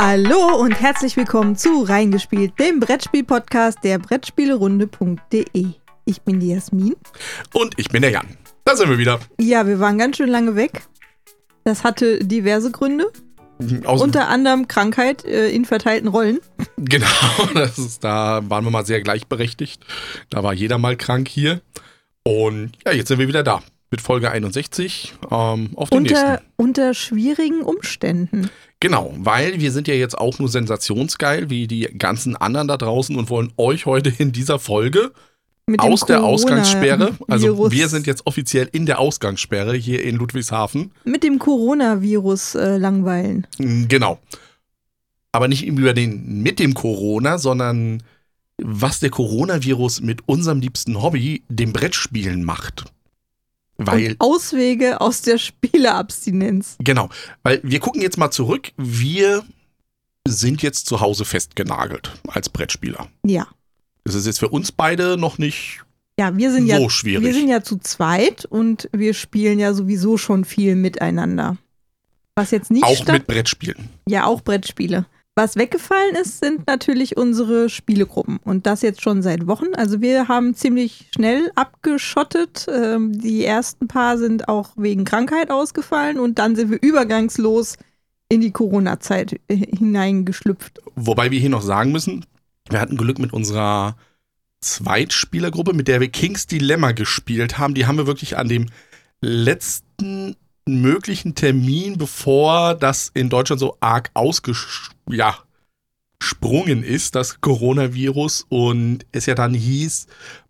Hallo und herzlich willkommen zu Reingespielt, dem Brettspiel-Podcast der Brettspielerunde.de. Ich bin die Jasmin. Und ich bin der Jan. Da sind wir wieder. Ja, wir waren ganz schön lange weg. Das hatte diverse Gründe. Aus, Unter anderem Krankheit äh, in verteilten Rollen. genau, das ist, da waren wir mal sehr gleichberechtigt. Da war jeder mal krank hier. Und ja, jetzt sind wir wieder da mit Folge 61 ähm, auf dem Unter, nächsten. unter schwierigen Umständen. Genau, weil wir sind ja jetzt auch nur sensationsgeil wie die ganzen anderen da draußen und wollen euch heute in dieser Folge Mit aus der Ausgangssperre, also Corona-Virus- wir sind jetzt offiziell in der Ausgangssperre hier in Ludwigshafen. Mit dem Coronavirus äh, langweilen. Mm, Genau. Aber nicht über den mit dem Corona, sondern was der Coronavirus mit unserem liebsten Hobby, dem Brettspielen, macht. Weil, Und Auswege aus der Spieleabstinenz. genau, weil wir gucken jetzt mal zurück. Wir sind jetzt zu Hause festgenagelt als Brettspieler. Ja. Das ist jetzt für uns beide noch nicht Ja, wir sind so ja schwierig. Wir sind ja zu zweit und wir spielen ja sowieso schon viel miteinander. Was jetzt nicht auch mit Brettspielen. ja auch Brettspiele. Was weggefallen ist, sind natürlich unsere Spielegruppen und das jetzt schon seit Wochen. Also wir haben ziemlich schnell abgeschottet. Ähm, die ersten paar sind auch wegen Krankheit ausgefallen und dann sind wir übergangslos in die Corona-Zeit äh, hineingeschlüpft. Wobei wir hier noch sagen müssen, wir hatten Glück mit unserer Zweitspielergruppe, mit der wir Kings Dilemma gespielt haben. Die haben wir wirklich an dem letzten möglichen Termin, bevor das in Deutschland so arg ausgesprungen ja, ist, das Coronavirus, und es ja dann hieß,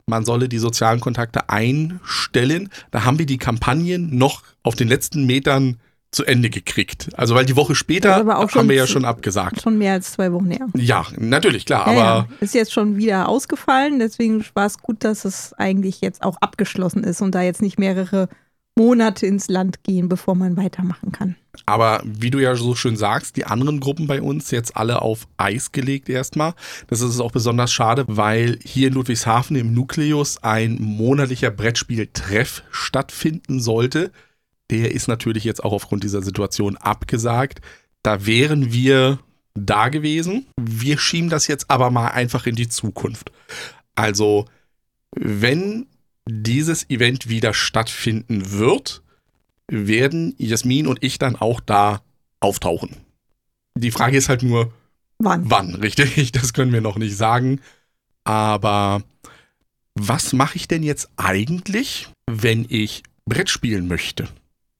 man solle die sozialen Kontakte einstellen. Da haben wir die Kampagnen noch auf den letzten Metern zu Ende gekriegt. Also weil die Woche später haben wir ja schon abgesagt. Schon mehr als zwei Wochen her. Ja, natürlich, klar, Ja, aber ja. ist jetzt schon wieder ausgefallen, deswegen war es gut, dass es eigentlich jetzt auch abgeschlossen ist und da jetzt nicht mehrere Monate ins Land gehen, bevor man weitermachen kann. Aber wie du ja so schön sagst, die anderen Gruppen bei uns jetzt alle auf Eis gelegt erstmal. Das ist auch besonders schade, weil hier in Ludwigshafen im Nukleus ein monatlicher Brettspieltreff stattfinden sollte. Der ist natürlich jetzt auch aufgrund dieser Situation abgesagt. Da wären wir da gewesen. Wir schieben das jetzt aber mal einfach in die Zukunft. Also, wenn dieses Event wieder stattfinden wird, werden Jasmin und ich dann auch da auftauchen. Die Frage ist halt nur, Wann? wann, richtig? Das können wir noch nicht sagen. Aber was mache ich denn jetzt eigentlich, wenn ich Brett spielen möchte?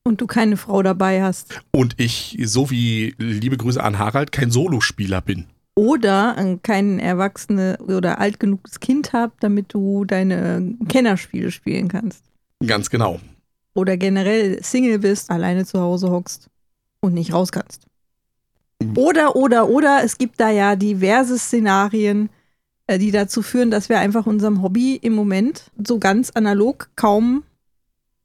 Und du keine Frau dabei hast. Und ich, so wie liebe Grüße an Harald, kein Solospieler bin. Oder äh, kein erwachsene oder alt genuges Kind habt, damit du deine Kennerspiele spielen kannst. Ganz genau. Oder generell Single bist, alleine zu Hause hockst und nicht raus kannst. Oder, oder, oder, es gibt da ja diverse Szenarien, äh, die dazu führen, dass wir einfach unserem Hobby im Moment so ganz analog kaum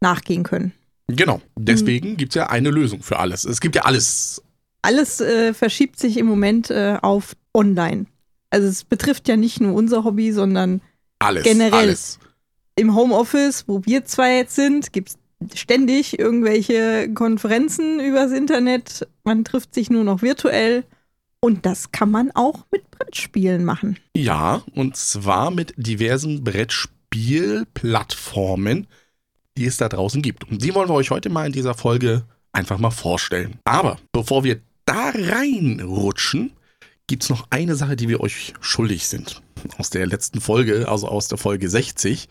nachgehen können. Genau. Deswegen gibt es ja eine Lösung für alles. Es gibt ja alles. Alles äh, verschiebt sich im Moment äh, auf online. Also es betrifft ja nicht nur unser Hobby, sondern Alles. Generell. Alles. im Homeoffice, wo wir zwei jetzt sind, gibt es ständig irgendwelche Konferenzen übers Internet. Man trifft sich nur noch virtuell. Und das kann man auch mit Brettspielen machen. Ja, und zwar mit diversen Brettspielplattformen, die es da draußen gibt. Und die wollen wir euch heute mal in dieser Folge einfach mal vorstellen. Aber bevor wir da reinrutschen, gibt es noch eine Sache, die wir euch schuldig sind. Aus der letzten Folge, also aus der Folge 60.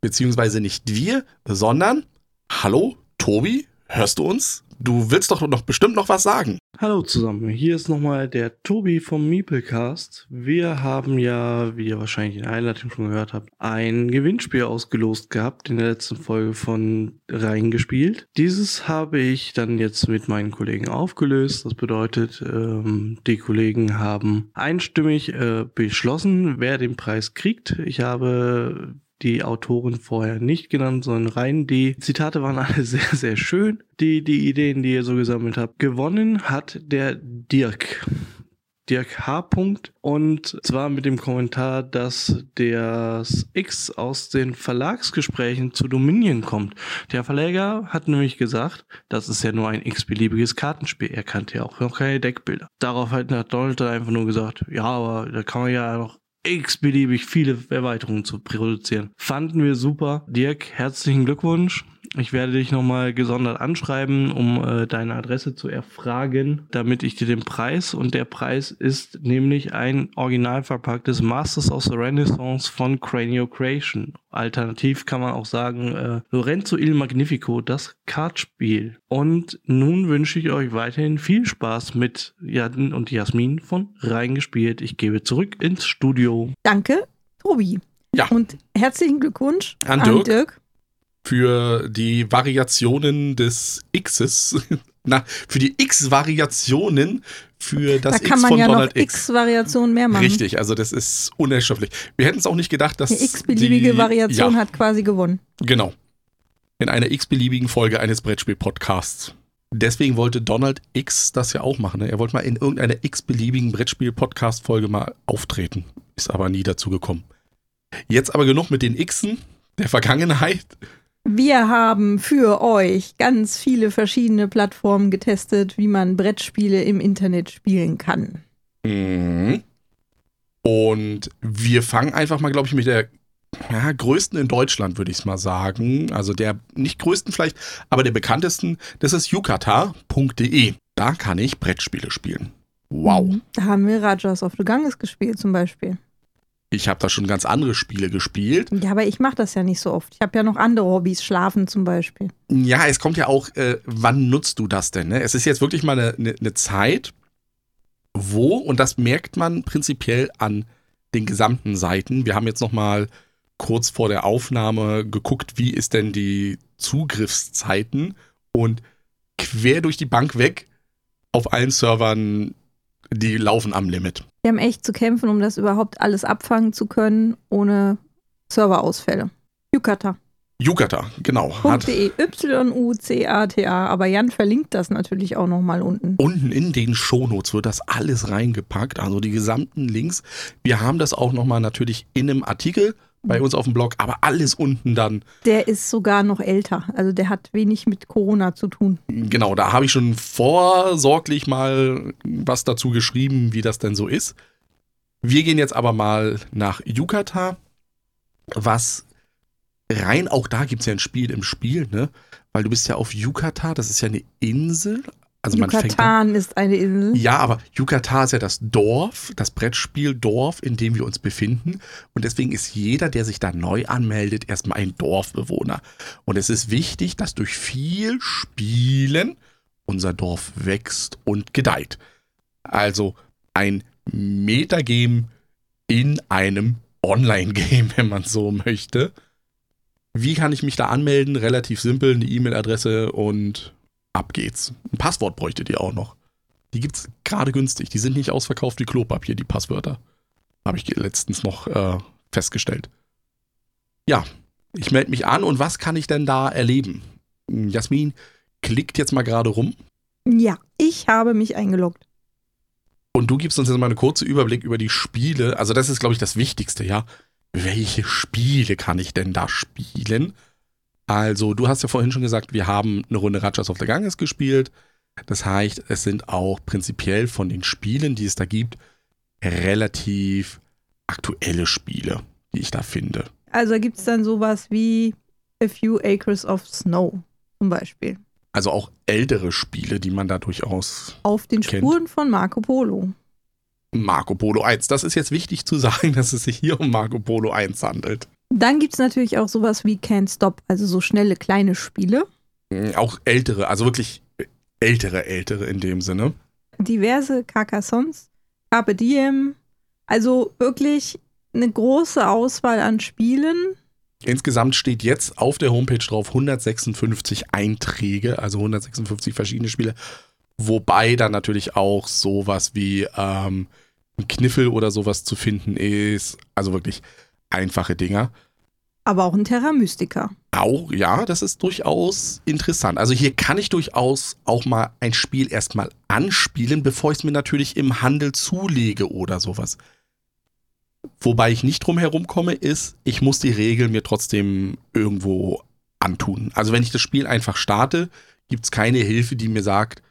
Beziehungsweise nicht wir, sondern, hallo, Tobi, hörst du uns? Du willst doch noch bestimmt noch was sagen. Hallo zusammen, hier ist nochmal der Tobi vom Meeplecast. Wir haben ja, wie ihr wahrscheinlich in der Einleitung schon gehört habt, ein Gewinnspiel ausgelost gehabt in der letzten Folge von Reingespielt. Dieses habe ich dann jetzt mit meinen Kollegen aufgelöst. Das bedeutet, ähm, die Kollegen haben einstimmig äh, beschlossen, wer den Preis kriegt. Ich habe die Autoren vorher nicht genannt, sondern rein die Zitate waren alle sehr, sehr schön. Die, die Ideen, die ihr so gesammelt habt. Gewonnen hat der Dirk. Dirk H. Und zwar mit dem Kommentar, dass das X aus den Verlagsgesprächen zu Dominion kommt. Der Verleger hat nämlich gesagt, das ist ja nur ein x-beliebiges Kartenspiel. Er kannte ja auch noch keine Deckbilder. Darauf hat Donald dann einfach nur gesagt, ja, aber da kann man ja noch x-beliebig viele Erweiterungen zu produzieren. Fanden wir super. Dirk, herzlichen Glückwunsch. Ich werde dich nochmal gesondert anschreiben, um äh, deine Adresse zu erfragen, damit ich dir den Preis und der Preis ist nämlich ein original verpacktes Masters of the Renaissance von Cranio Creation. Alternativ kann man auch sagen äh, Lorenzo il Magnifico, das Kartspiel. Und nun wünsche ich euch weiterhin viel Spaß mit Jan und Jasmin von Reingespielt. Ich gebe zurück ins Studio. Danke, Tobi. Ja. Und herzlichen Glückwunsch An an Dirk. Für die Variationen des Xs. Na, für die X-Variationen für das da kann X man von ja Donald noch X. X-Variationen mehr machen. Richtig, also das ist unerschöpflich. Wir hätten es auch nicht gedacht, dass Eine x-beliebige Variation ja, hat quasi gewonnen. Genau. In einer x-beliebigen Folge eines Brettspiel-Podcasts. Deswegen wollte Donald X das ja auch machen. Ne? Er wollte mal in irgendeiner x-beliebigen Brettspiel-Podcast-Folge mal auftreten. Ist aber nie dazu gekommen. Jetzt aber genug mit den Xen der Vergangenheit. Wir haben für euch ganz viele verschiedene Plattformen getestet, wie man Brettspiele im Internet spielen kann. Mhm. Und wir fangen einfach mal, glaube ich, mit der ja, größten in Deutschland, würde ich es mal sagen. Also der nicht größten vielleicht, aber der bekanntesten, das ist yukata.de. Da kann ich Brettspiele spielen. Wow. Da haben wir Rajas of the Ganges gespielt zum Beispiel. Ich habe da schon ganz andere Spiele gespielt. Ja, aber ich mache das ja nicht so oft. Ich habe ja noch andere Hobbys, Schlafen zum Beispiel. Ja, es kommt ja auch, äh, wann nutzt du das denn? Ne? Es ist jetzt wirklich mal eine, eine, eine Zeit, wo, und das merkt man prinzipiell an den gesamten Seiten. Wir haben jetzt noch mal kurz vor der Aufnahme geguckt, wie ist denn die Zugriffszeiten und quer durch die Bank weg auf allen Servern, die laufen am Limit. Wir haben echt zu kämpfen, um das überhaupt alles abfangen zu können, ohne Serverausfälle. Yukata. Yukata, genau. .de, Y-U-C-A-T-A. Aber Jan verlinkt das natürlich auch nochmal unten. unten in den Shownotes wird das alles reingepackt, also die gesamten Links. Wir haben das auch nochmal natürlich in einem Artikel bei uns auf dem Blog, aber alles unten dann. Der ist sogar noch älter. Also der hat wenig mit Corona zu tun. Genau, da habe ich schon vorsorglich mal was dazu geschrieben, wie das denn so ist. Wir gehen jetzt aber mal nach Yukata, was rein, auch da gibt es ja ein Spiel im Spiel, ne? Weil du bist ja auf Yukata, das ist ja eine Insel. Also Yucatan ist eine Insel. Ja, aber Yucatan ist ja das Dorf, das Brettspieldorf, in dem wir uns befinden. Und deswegen ist jeder, der sich da neu anmeldet, erstmal ein Dorfbewohner. Und es ist wichtig, dass durch viel Spielen unser Dorf wächst und gedeiht. Also ein Metagame in einem Online-Game, wenn man so möchte. Wie kann ich mich da anmelden? Relativ simpel, eine E-Mail-Adresse und ab geht's. Ein Passwort bräuchtet ihr auch noch. Die gibt's gerade günstig. Die sind nicht ausverkauft wie Klopapier, die Passwörter. Habe ich letztens noch äh, festgestellt. Ja, ich melde mich an und was kann ich denn da erleben? Jasmin klickt jetzt mal gerade rum Ja, ich habe mich eingeloggt. und du gibst uns jetzt mal einen kurzen Überblick über die Spiele. Also das ist, glaube ich, das Wichtigste, ja. Welche Spiele kann ich denn da spielen? Also, du hast ja vorhin schon gesagt, wir haben eine Runde Rajas of the Ganges gespielt. Das heißt, es sind auch prinzipiell von den Spielen, die es da gibt, relativ aktuelle Spiele, die ich da finde. Also gibt es dann sowas wie A Few Acres of Snow zum Beispiel. Also auch ältere Spiele, die man da durchaus. Auf den Kennt. Spuren von Marco Polo. Marco Polo 1. Das ist jetzt wichtig zu sagen, dass es sich hier um Marco Polo 1 handelt. Dann gibt es natürlich auch sowas wie Can't Stop, also so schnelle kleine Spiele. Mm, Auch ältere, also wirklich ältere, ältere in dem Sinne. Diverse Carcassons, Carpe Diem. Also wirklich eine große Auswahl an Spielen. Insgesamt steht jetzt auf der Homepage drauf 156 Einträge, also 156 verschiedene Spiele. Wobei dann natürlich auch sowas wie ähm, ein Kniffel oder sowas zu finden ist. Also wirklich einfache Dinger. aber auch ein Terra Mystica. Auch, ja, das ist durchaus interessant. Also hier kann ich durchaus auch mal ein Spiel erstmal anspielen, bevor ich es mir natürlich im Handel zulege oder sowas. Wobei ich nicht drum herum komme, ist, ich muss die Regeln mir trotzdem irgendwo antun. Also wenn ich das Spiel einfach starte, gibt es keine Hilfe, die mir sagt,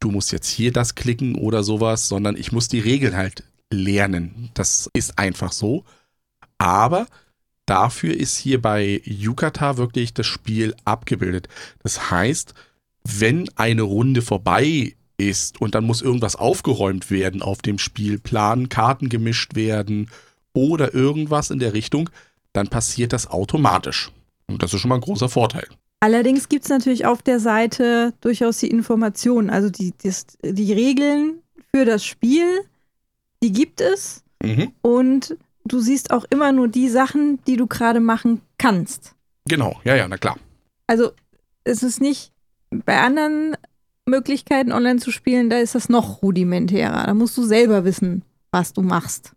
du musst jetzt hier das klicken oder sowas, sondern ich muss die Regeln halt lernen. Das ist einfach so. Aber dafür ist hier bei Yukata wirklich das Spiel abgebildet. Das heißt, wenn eine Runde vorbei ist und dann muss irgendwas aufgeräumt werden auf dem Spielplan, Karten gemischt werden oder irgendwas in der Richtung, dann passiert das automatisch. Und das ist schon mal ein großer Vorteil. Allerdings gibt es natürlich auf der Seite durchaus die Informationen, also die, die, die Regeln für das Spiel, die gibt es. Mhm. Und du siehst auch immer nur die Sachen, die du gerade machen kannst. Genau, ja, ja, na klar. Also es ist nicht bei anderen Möglichkeiten online zu spielen, da ist das noch rudimentärer. Da musst du selber wissen, was du machst.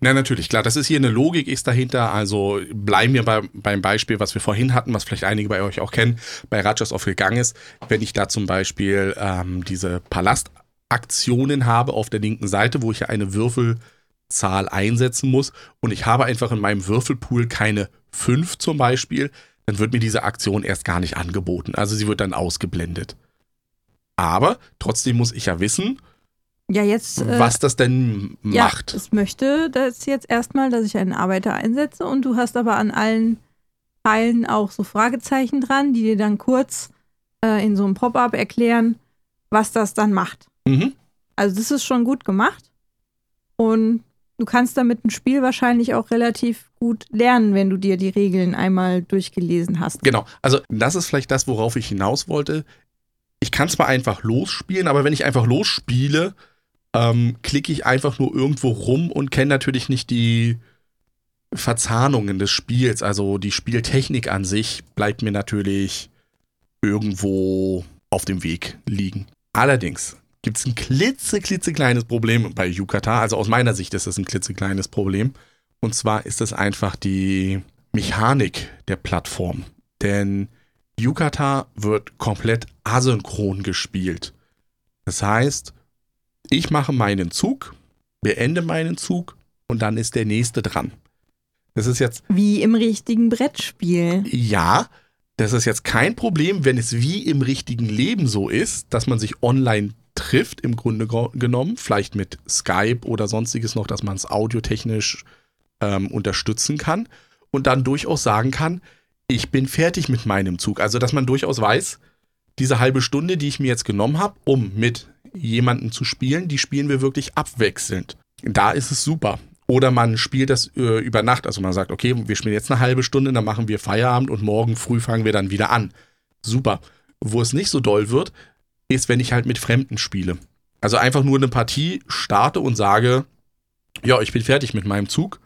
Na, natürlich, klar. Das ist hier eine Logik, ist dahinter. Also bleiben wir bei, beim Beispiel, was wir vorhin hatten, was vielleicht einige bei euch auch kennen, bei Rajas of Ganges. Wenn ich da zum Beispiel ähm, diese Palastaktionen habe auf der linken Seite, wo ich ja eine Würfelzahl einsetzen muss und ich habe einfach in meinem Würfelpool keine 5 zum Beispiel, dann wird mir diese Aktion erst gar nicht angeboten. Also sie wird dann ausgeblendet. Aber trotzdem muss ich ja wissen, ja, jetzt, äh, was das denn macht. Ja, ich möchte das jetzt erstmal, dass ich einen Arbeiter einsetze und du hast aber an allen Teilen auch so Fragezeichen dran, die dir dann kurz äh, in so einem Pop-up erklären, was das dann macht. Mhm. Also das ist schon gut gemacht und du kannst damit ein Spiel wahrscheinlich auch relativ gut lernen, wenn du dir die Regeln einmal durchgelesen hast. Genau, also das ist vielleicht das, worauf ich hinaus wollte. Ich kann zwar einfach losspielen, aber wenn ich einfach losspiele, ähm, klicke ich einfach nur irgendwo rum und kenne natürlich nicht die Verzahnungen des Spiels. Also die Spieltechnik an sich bleibt mir natürlich irgendwo auf dem Weg liegen. Allerdings gibt es ein klitzeklitzekleines Problem bei Yukata. Also aus meiner Sicht ist es ein klitzekleines Problem. Und zwar ist es einfach die Mechanik der Plattform. Denn Yukata wird komplett asynchron gespielt. Das heißt, ich mache meinen Zug, beende meinen Zug und dann ist der nächste dran. Das ist jetzt. Wie im richtigen Brettspiel. Ja, das ist jetzt kein Problem, wenn es wie im richtigen Leben so ist, dass man sich online trifft, im Grunde genommen, vielleicht mit Skype oder sonstiges noch, dass man es audiotechnisch ähm, unterstützen kann und dann durchaus sagen kann, ich bin fertig mit meinem Zug. Also, dass man durchaus weiß, diese halbe Stunde, die ich mir jetzt genommen habe, um mit jemanden zu spielen, die spielen wir wirklich abwechselnd. Da ist es super. Oder man spielt das äh, über Nacht. Also man sagt, okay, wir spielen jetzt eine halbe Stunde, dann machen wir Feierabend und morgen früh fangen wir dann wieder an. Super. Wo es nicht so doll wird, ist, wenn ich halt mit Fremden spiele. Also einfach nur eine Partie starte und sage, ja, ich bin fertig mit meinem Zug.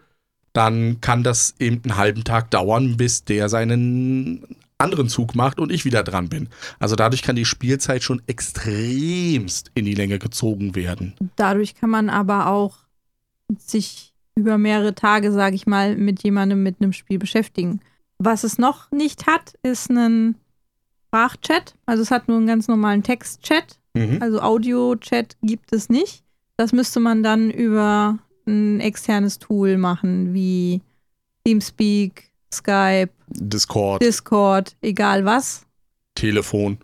Dann kann das eben einen halben Tag dauern, bis der seinen anderen Zug macht und ich wieder dran bin. Also dadurch kann die Spielzeit schon extremst in die Länge gezogen werden. Dadurch kann man aber auch sich über mehrere Tage, sage ich mal, mit jemandem mit einem Spiel beschäftigen. Was es noch nicht hat, ist ein Sprachchat. Also es hat nur einen ganz normalen Textchat. Mhm. Also Audio-Chat gibt es nicht. Das müsste man dann über ein externes Tool machen, wie Teamspeak, Skype, Discord, Discord, egal was. Telefon.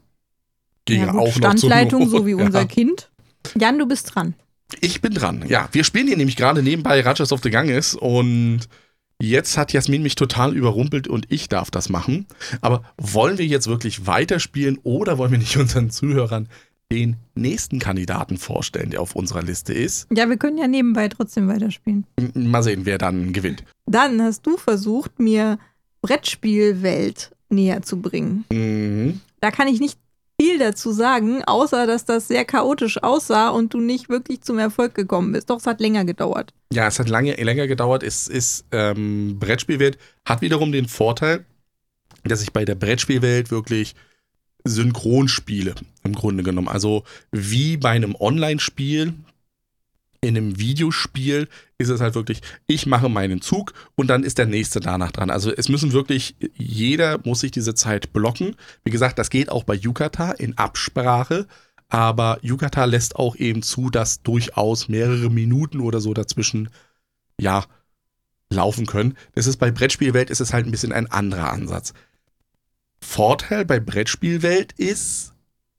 Ging ja, gut, auch Standleitung, so wie unser ja. Kind. Jan, du bist dran. Ich bin dran. Ja, wir spielen hier nämlich gerade nebenbei Rajas of the Ganges und jetzt hat Jasmin mich total überrumpelt und ich darf das machen. Aber wollen wir jetzt wirklich weiterspielen oder wollen wir nicht unseren Zuhörern den nächsten Kandidaten vorstellen, der auf unserer Liste ist? Ja, wir können ja nebenbei trotzdem weiterspielen. Mal sehen, wer dann gewinnt. Dann hast du versucht, mir Brettspielwelt näher zu bringen. Mhm. Da kann ich nicht viel dazu sagen, außer dass das sehr chaotisch aussah und du nicht wirklich zum Erfolg gekommen bist. Doch, es hat länger gedauert. Ja, es hat lange, länger gedauert. Es ist ähm, Brettspielwelt, hat wiederum den Vorteil, dass ich bei der Brettspielwelt wirklich synchron spiele, im Grunde genommen. Also wie bei einem Online-Spiel In einem Videospiel ist es halt wirklich, ich mache meinen Zug und dann ist der nächste danach dran. Also es müssen wirklich, jeder muss sich diese Zeit blocken. Wie gesagt, das geht auch bei Yukata in Absprache, aber Yukata lässt auch eben zu, dass durchaus mehrere Minuten oder so dazwischen, ja, laufen können. Das ist bei Brettspielwelt ist es halt ein bisschen ein anderer Ansatz. Vorteil bei Brettspielwelt ist,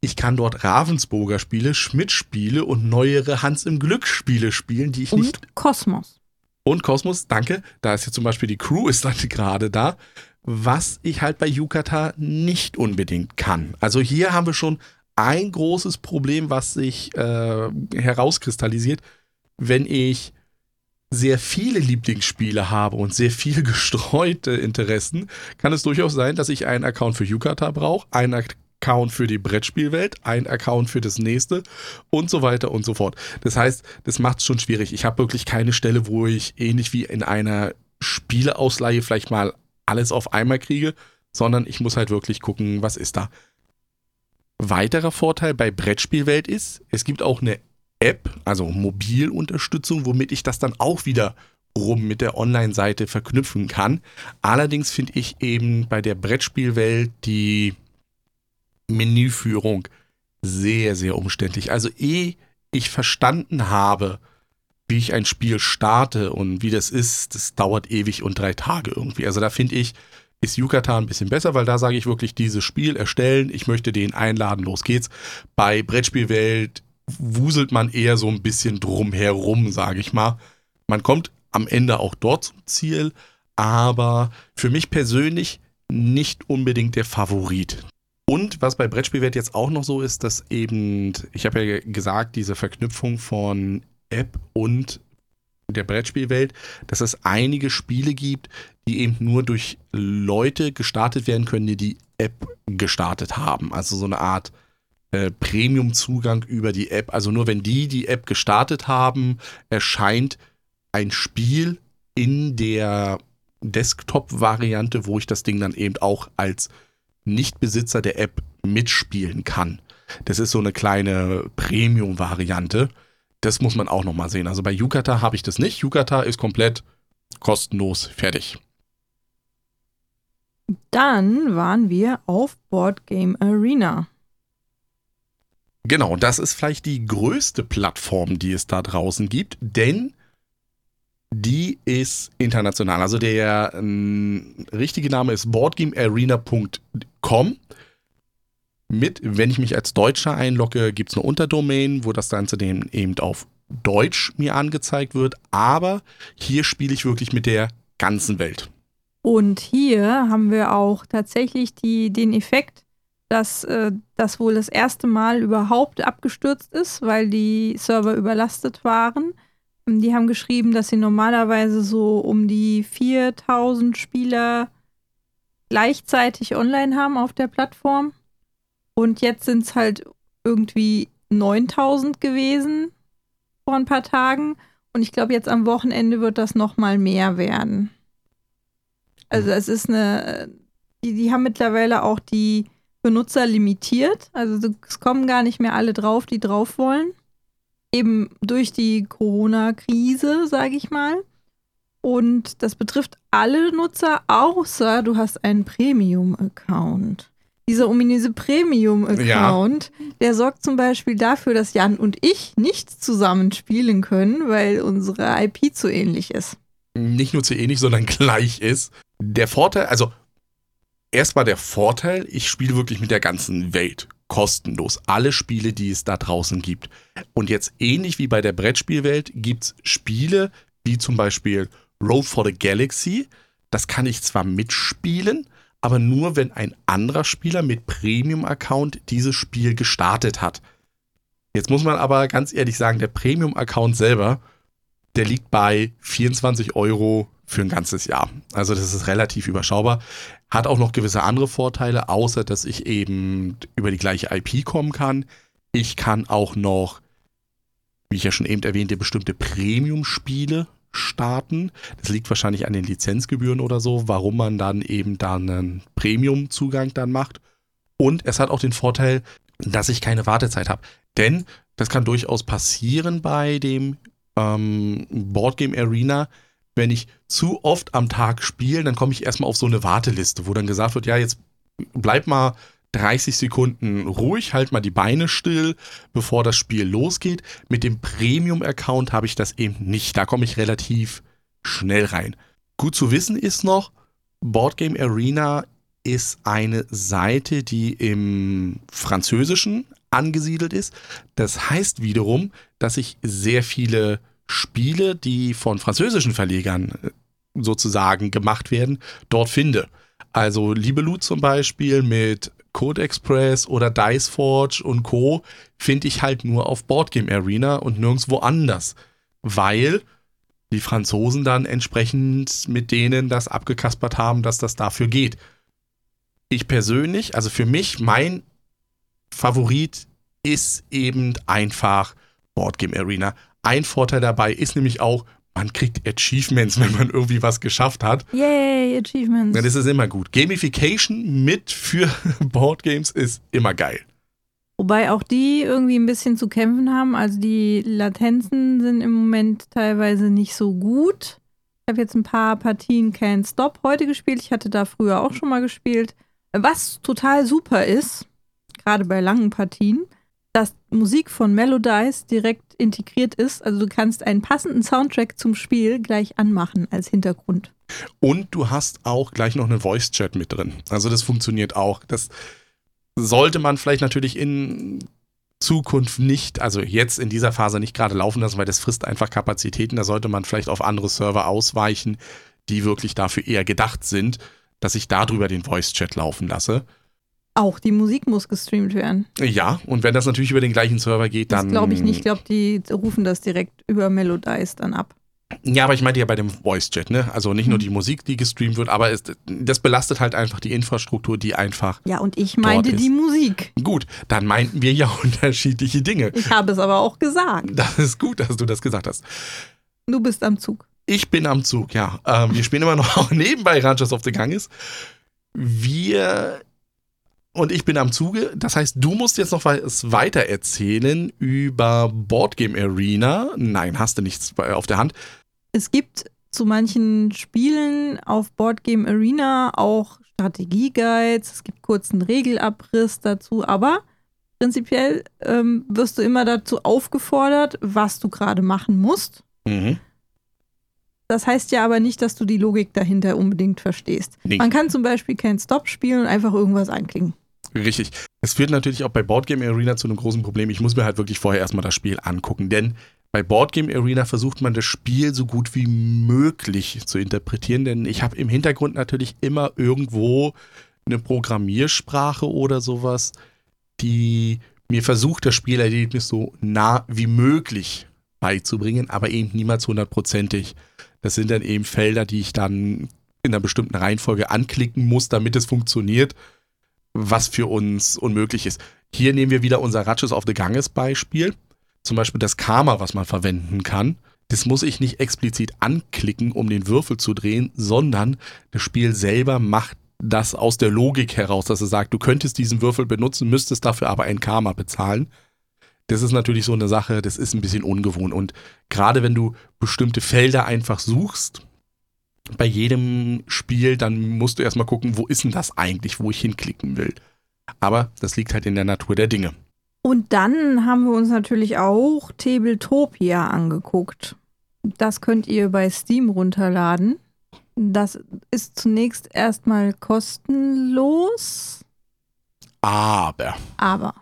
ich kann dort Ravensburger Spiele, Schmidt-Spiele und neuere Hans im Glück-Spiele spielen, die ich Und nicht. Kosmos. Und Kosmos, danke. Da ist jetzt zum Beispiel die Crew ist dann gerade da. Was ich halt bei Yukata nicht unbedingt kann. Also hier haben wir schon ein großes Problem, was sich äh, herauskristallisiert, wenn ich sehr viele Lieblingsspiele habe und sehr viel gestreute Interessen, kann es durchaus sein, dass ich einen Account für Yukata brauche, einen Account für die Brettspielwelt, einen Account für das nächste und so weiter und so fort. Das heißt, das macht es schon schwierig. Ich habe wirklich keine Stelle, wo ich ähnlich wie in einer Spieleausleihe vielleicht mal alles auf einmal kriege, sondern ich muss halt wirklich gucken, was ist da. Weiterer Vorteil bei Brettspielwelt ist, es gibt auch eine App, also Mobilunterstützung, womit ich das dann auch wieder rum mit der Online-Seite verknüpfen kann. Allerdings finde ich eben bei der Brettspielwelt die Menüführung sehr, sehr umständlich. Also ehe ich verstanden habe, wie ich ein Spiel starte und wie das ist, das dauert ewig und drei Tage irgendwie. Also da finde ich, ist Yucatan ein bisschen besser, weil da sage ich wirklich, dieses Spiel erstellen, ich möchte den einladen, los geht's. Bei Brettspielwelt wuselt man eher so ein bisschen drum herum, sage ich mal. Man kommt am Ende auch dort zum Ziel, aber für mich persönlich nicht unbedingt der Favorit. Und was bei Brettspielwelt jetzt auch noch so ist, dass eben, ich habe ja gesagt, diese Verknüpfung von App und der Brettspielwelt, dass es einige Spiele gibt, die eben nur durch Leute gestartet werden können, die die App gestartet haben. Also so eine Art äh, Premium-Zugang über die App. Also nur wenn die die App gestartet haben, erscheint ein Spiel in der Desktop-Variante, wo ich das Ding dann eben auch als Nichtbesitzer der App mitspielen kann. Das ist so eine kleine Premium-Variante. Das muss man auch nochmal sehen. Also bei Yukata habe ich das nicht. Yukata ist komplett kostenlos fertig. Dann waren wir auf Board Game Arena. Genau, das ist vielleicht die größte Plattform, die es da draußen gibt, denn die ist international. Also der ähm, richtige Name ist boardgamearena.com. Mit, wenn ich mich als Deutscher einlogge, gibt es eine Unterdomain, wo das Ganze dem eben auf Deutsch mir angezeigt wird. Aber hier spiele ich wirklich mit der ganzen Welt. Und hier haben wir auch tatsächlich die, den Effekt, dass äh, das wohl das erste Mal überhaupt abgestürzt ist, weil die Server überlastet waren. Die haben geschrieben, dass sie normalerweise so um die 4000 Spieler gleichzeitig online haben auf der Plattform. Und jetzt sind es halt irgendwie 9000 gewesen vor ein paar Tagen. Und ich glaube, jetzt am Wochenende wird das noch mal mehr werden. Also es ist eine, die, die haben mittlerweile auch die Benutzer limitiert. Also es kommen gar nicht mehr alle drauf, die drauf wollen. Eben durch die Corona-Krise, sage ich mal. Und das betrifft alle Nutzer, außer du hast einen Premium-Account. Dieser ominöse Premium-Account, ja. der sorgt zum Beispiel dafür, dass Jan und ich nicht zusammen spielen können, weil unsere IP zu ähnlich ist. Nicht nur zu ähnlich, sondern gleich ist. Der Vorteil, also erstmal der Vorteil, ich spiele wirklich mit der ganzen Welt kostenlos. Alle Spiele, die es da draußen gibt. Und jetzt ähnlich wie bei der Brettspielwelt gibt es Spiele wie zum Beispiel Road for the Galaxy. Das kann ich zwar mitspielen, aber nur wenn ein anderer Spieler mit Premium-Account dieses Spiel gestartet hat. Jetzt muss man aber ganz ehrlich sagen, der Premium-Account selber, der liegt bei 24 Euro für ein ganzes Jahr. Also das ist relativ überschaubar. Hat auch noch gewisse andere Vorteile, außer dass ich eben über die gleiche IP kommen kann. Ich kann auch noch, wie ich ja schon eben erwähnte, bestimmte Premium-Spiele starten. Das liegt wahrscheinlich an den Lizenzgebühren oder so, warum man dann eben dann einen Premium-Zugang dann macht. Und es hat auch den Vorteil, dass ich keine Wartezeit habe. Denn das kann durchaus passieren bei dem ähm, Boardgame Arena, wenn ich zu oft am Tag spiele, dann komme ich erstmal auf so eine Warteliste, wo dann gesagt wird, ja, jetzt bleib mal 30 Sekunden ruhig, halt mal die Beine still, bevor das Spiel losgeht. Mit dem Premium-Account habe ich das eben nicht. Da komme ich relativ schnell rein. Gut zu wissen ist noch, Boardgame Arena ist eine Seite, die im Französischen angesiedelt ist. Das heißt wiederum, dass ich sehr viele Spiele, die von französischen Verlegern äh, sozusagen gemacht werden, dort finde. Also Libelou zum Beispiel mit Code Express oder Dice Forge und Co. finde ich halt nur auf Boardgame Arena und nirgendwo anders. Weil die Franzosen dann entsprechend mit denen das abgekaspert haben, dass das dafür geht. Ich persönlich, also für mich, mein Favorit ist eben einfach Boardgame Arena. Ein Vorteil dabei ist nämlich auch, man kriegt Achievements, wenn man irgendwie was geschafft hat. Yay, Achievements. Ja, das ist immer gut. Gamification mit für Boardgames ist immer geil. Wobei auch die irgendwie ein bisschen zu kämpfen haben. Also die Latenzen sind im Moment teilweise nicht so gut. Ich habe jetzt ein paar Partien Can't Stop heute gespielt. Ich hatte da früher auch schon mal gespielt. Was total super ist, gerade bei langen Partien, dass Musik von Melodies direkt integriert ist. Also du kannst einen passenden Soundtrack zum Spiel gleich anmachen als Hintergrund. Und du hast auch gleich noch einen Voice-Chat mit drin. Also das funktioniert auch. Das sollte man vielleicht natürlich in Zukunft nicht, also jetzt in dieser Phase nicht gerade laufen lassen, weil das frisst einfach Kapazitäten. Da sollte man vielleicht auf andere Server ausweichen, die wirklich dafür eher gedacht sind, dass ich darüber den Voice-Chat laufen lasse. Auch die Musik muss gestreamt werden. Ja, und wenn das natürlich über den gleichen Server geht, dann. Das glaube ich nicht. Ich glaube, die rufen das direkt über Melodice dann ab. Ja, aber ich meinte ja bei dem Voice-Chat, ne? Also nicht nur die Musik, die gestreamt wird, aber es, das belastet halt einfach die Infrastruktur, die einfach. Ja, und ich meinte die Musik. Gut, dann meinten wir ja unterschiedliche Dinge. Ich habe es aber auch gesagt. Das ist gut, dass du das gesagt hast. Du bist am Zug. Ich bin am Zug, ja. Ähm, wir spielen immer noch auch nebenbei Ranchers of the Ganges. Wir und ich bin am Zuge. Das heißt, du musst jetzt noch was weiter erzählen über Boardgame Arena. Nein, hast du nichts auf der Hand. Es gibt zu manchen Spielen auf Boardgame Arena auch Strategieguides. Es gibt kurzen Regelabriss dazu, aber prinzipiell ähm, wirst du immer dazu aufgefordert, was du gerade machen musst. Mhm. Das heißt ja aber nicht, dass du die Logik dahinter unbedingt verstehst. Nee. Man kann zum Beispiel kein Stop spielen und einfach irgendwas einklicken. Richtig. Es führt natürlich auch bei Boardgame Arena zu einem großen Problem. Ich muss mir halt wirklich vorher erstmal das Spiel angucken, denn bei Boardgame Arena versucht man das Spiel so gut wie möglich zu interpretieren, denn ich habe im Hintergrund natürlich immer irgendwo eine Programmiersprache oder sowas, die mir versucht, das Spielerlebnis so nah wie möglich beizubringen, aber eben niemals hundertprozentig. Das sind dann eben Felder, die ich dann in einer bestimmten Reihenfolge anklicken muss, damit es funktioniert was für uns unmöglich ist. Hier nehmen wir wieder unser Ratches of the Ganges Beispiel. Zum Beispiel das Karma, was man verwenden kann. Das muss ich nicht explizit anklicken, um den Würfel zu drehen, sondern das Spiel selber macht das aus der Logik heraus, dass es sagt, du könntest diesen Würfel benutzen, müsstest dafür aber ein Karma bezahlen. Das ist natürlich so eine Sache, das ist ein bisschen ungewohnt. Und gerade wenn du bestimmte Felder einfach suchst, bei jedem Spiel, dann musst du erstmal gucken, wo ist denn das eigentlich, wo ich hinklicken will. Aber das liegt halt in der Natur der Dinge. Und dann haben wir uns natürlich auch Tabletopia angeguckt. Das könnt ihr bei Steam runterladen. Das ist zunächst erstmal kostenlos. Aber. Aber.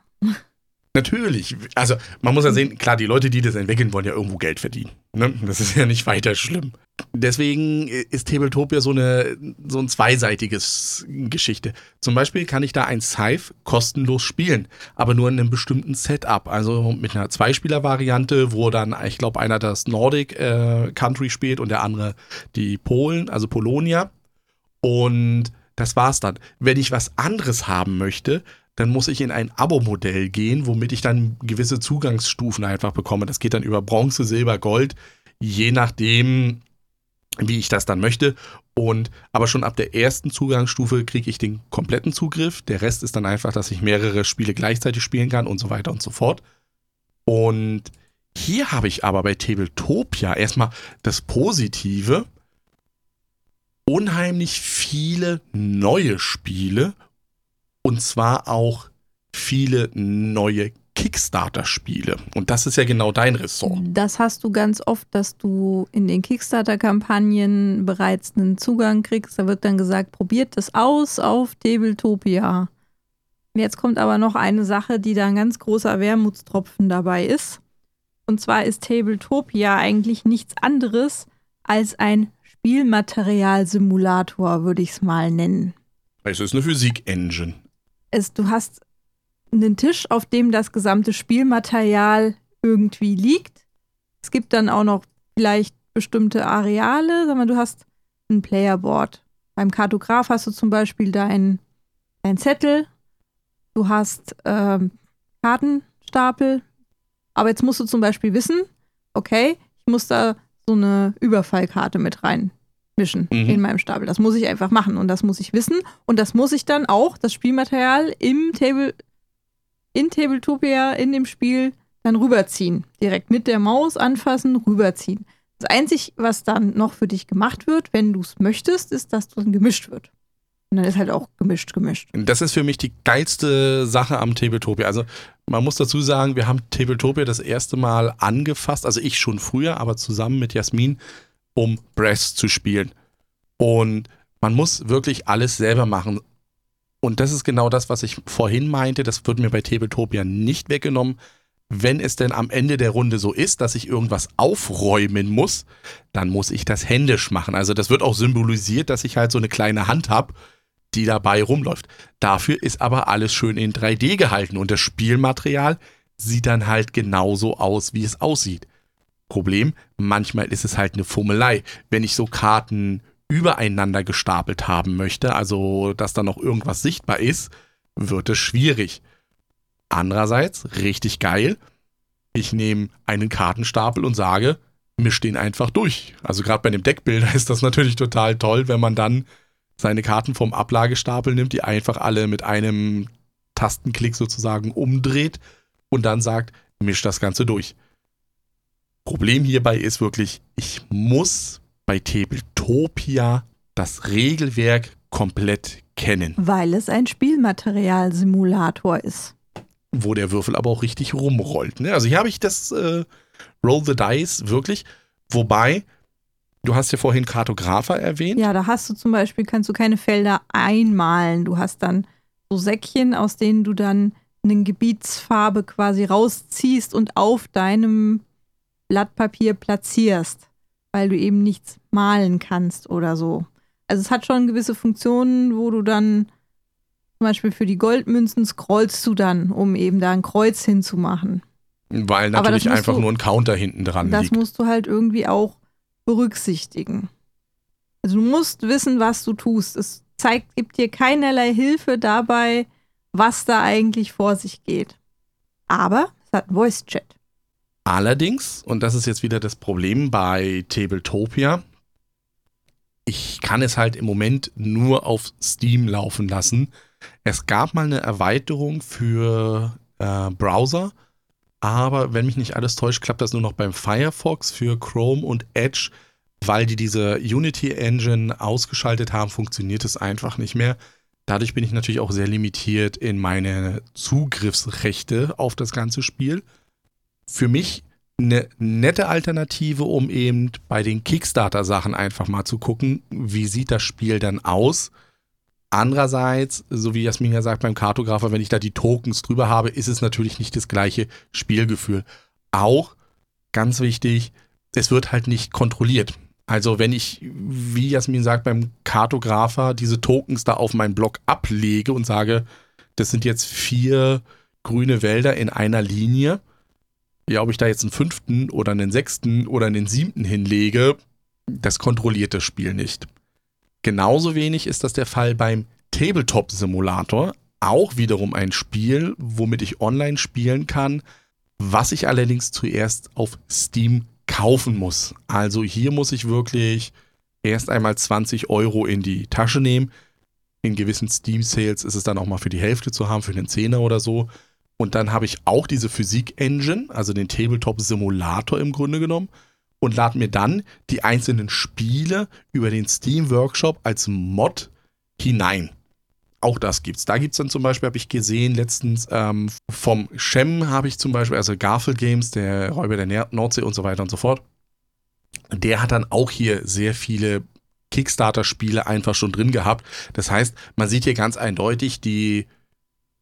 Natürlich. Also, man muss ja sehen, klar, die Leute, die das entwickeln, wollen ja irgendwo Geld verdienen. Ne? Das ist ja nicht weiter schlimm. Deswegen ist Tabletopia so eine so ein zweiseitiges Geschichte. Zum Beispiel kann ich da ein Scythe kostenlos spielen, aber nur in einem bestimmten Setup. Also mit einer Zweispieler-Variante, wo dann, ich glaube, einer das Nordic äh, Country spielt und der andere die Polen, also Polonia. Und das war's dann. Wenn ich was anderes haben möchte, dann muss ich in ein Abo-Modell gehen, womit ich dann gewisse Zugangsstufen einfach bekomme. Das geht dann über Bronze, Silber, Gold, je nachdem, wie ich das dann möchte. Und aber schon ab der ersten Zugangsstufe kriege ich den kompletten Zugriff. Der Rest ist dann einfach, dass ich mehrere Spiele gleichzeitig spielen kann und so weiter und so fort. Und Hier habe ich aber bei Tabletopia erstmal das Positive. Unheimlich viele neue Spiele und zwar auch viele neue Kickstarter-Spiele. Und das ist ja genau dein Ressort. Das hast du ganz oft, dass du in den Kickstarter-Kampagnen bereits einen Zugang kriegst. Da wird dann gesagt, probiert das aus auf Tabletopia. Jetzt kommt aber noch eine Sache, die da ein ganz großer Wermutstropfen dabei ist. Und zwar ist Tabletopia eigentlich nichts anderes als ein Spielmaterialsimulator, würde ich es mal nennen. Es ist eine Physik-Engine. Du hast einen Tisch, auf dem das gesamte Spielmaterial irgendwie liegt. Es gibt dann auch noch vielleicht bestimmte Areale. Mal, du hast ein Playerboard. Beim Kartograf hast du zum Beispiel deinen dein Zettel. Du hast ähm, Kartenstapel. Aber jetzt musst du zum Beispiel wissen, okay, ich muss da so eine Überfallkarte mit reinmischen mhm. in meinem Stapel. Das muss ich einfach machen und das muss ich wissen. Und das muss ich dann auch, das Spielmaterial im Table, in Tabletopia, in dem Spiel, dann rüberziehen. Direkt mit der Maus anfassen, rüberziehen. Das Einzige, was dann noch für dich gemacht wird, wenn du es möchtest, ist, dass dann gemischt wird. Und dann ist halt auch gemischt, gemischt. Das ist für mich die geilste Sache am Tabletopia. Also man muss dazu sagen, wir haben Tabletopia das erste Mal angefasst, also ich schon früher, aber zusammen mit Jasmin, um Breast zu spielen. Und man muss wirklich alles selber machen. Und das ist genau das, was ich vorhin meinte. Das wird mir bei Tabletopia nicht weggenommen. Wenn es denn am Ende der Runde so ist, dass ich irgendwas aufräumen muss, dann muss ich das händisch machen. Also das wird auch symbolisiert, dass ich halt so eine kleine Hand habe, die dabei rumläuft. Dafür ist aber alles schön in 3D gehalten und das Spielmaterial sieht dann halt genauso aus, wie es aussieht. Problem, manchmal ist es halt eine Fummelei. Wenn ich so Karten übereinander gestapelt haben möchte, also dass da noch irgendwas sichtbar ist, wird es schwierig. Andererseits, richtig geil, ich nehme einen Kartenstapel und sage, misch den einfach durch. Also gerade bei dem Deckbilder ist das natürlich total toll, wenn man dann seine Karten vom Ablagestapel nimmt, die einfach alle mit einem Tastenklick sozusagen umdreht und dann sagt, misch das Ganze durch. Problem hierbei ist wirklich, ich muss bei Tabletopia das Regelwerk komplett kennen. Weil es ein Spielmaterialsimulator ist. Wo der Würfel aber auch richtig rumrollt. Ne? Also hier habe ich das äh, Roll the Dice wirklich, wobei Du hast ja vorhin Kartografer erwähnt. Ja, da hast du zum Beispiel, kannst du keine Felder einmalen. Du hast dann so Säckchen, aus denen du dann eine Gebietsfarbe quasi rausziehst und auf deinem Blatt Papier platzierst weil du eben nichts malen kannst oder so. Also es hat schon gewisse Funktionen, wo du dann zum Beispiel für die Goldmünzen scrollst du dann, um eben da ein Kreuz hinzumachen. Weil natürlich einfach du, nur ein Counter hinten dran das liegt. Das musst du halt irgendwie auch berücksichtigen. Also du musst wissen, was du tust. Es zeigt, gibt dir keinerlei Hilfe dabei, was da eigentlich vor sich geht. Aber es hat Voice Chat. Allerdings, und das ist jetzt wieder das Problem bei Tabletopia, ich kann es halt im Moment nur auf Steam laufen lassen. Es gab mal eine Erweiterung für äh, Browser, aber wenn mich nicht alles täuscht, klappt das nur noch beim Firefox für Chrome und Edge, weil die diese Unity Engine ausgeschaltet haben, funktioniert es einfach nicht mehr. Dadurch bin ich natürlich auch sehr limitiert in meine Zugriffsrechte auf das ganze Spiel für mich eine nette Alternative, um eben bei den Kickstarter-Sachen einfach mal zu gucken, wie sieht das Spiel dann aus. Andererseits, so wie Jasmin ja sagt beim Kartografer, wenn ich da die Tokens drüber habe, ist es natürlich nicht das gleiche Spielgefühl. Auch ganz wichtig, es wird halt nicht kontrolliert. Also wenn ich, wie Jasmin sagt, beim Kartografer diese Tokens da auf meinen Block ablege und sage, das sind jetzt vier grüne Wälder in einer Linie, ja, ob ich da jetzt einen fünften oder einen sechsten oder einen siebten hinlege, das kontrolliert das Spiel nicht. Genauso wenig ist das der Fall beim Tabletop-Simulator. Auch wiederum ein Spiel, womit ich online spielen kann, was ich allerdings zuerst auf Steam kaufen muss. Also hier muss ich wirklich erst einmal 20 Euro in die Tasche nehmen. In gewissen Steam-Sales ist es dann auch mal für die Hälfte zu haben, für einen Zehner oder so. Und dann habe ich auch diese Physik-Engine, also den Tabletop-Simulator im Grunde genommen und lade mir dann die einzelnen Spiele über den Steam Workshop als Mod hinein. Auch das gibt's. Da gibt's dann zum Beispiel, habe ich gesehen, letztens ähm, vom Shem habe ich zum Beispiel, also Garfield Games, der Räuber der Nordsee und so weiter und so fort. Der hat dann auch hier sehr viele Kickstarter-Spiele einfach schon drin gehabt. Das heißt, man sieht hier ganz eindeutig, die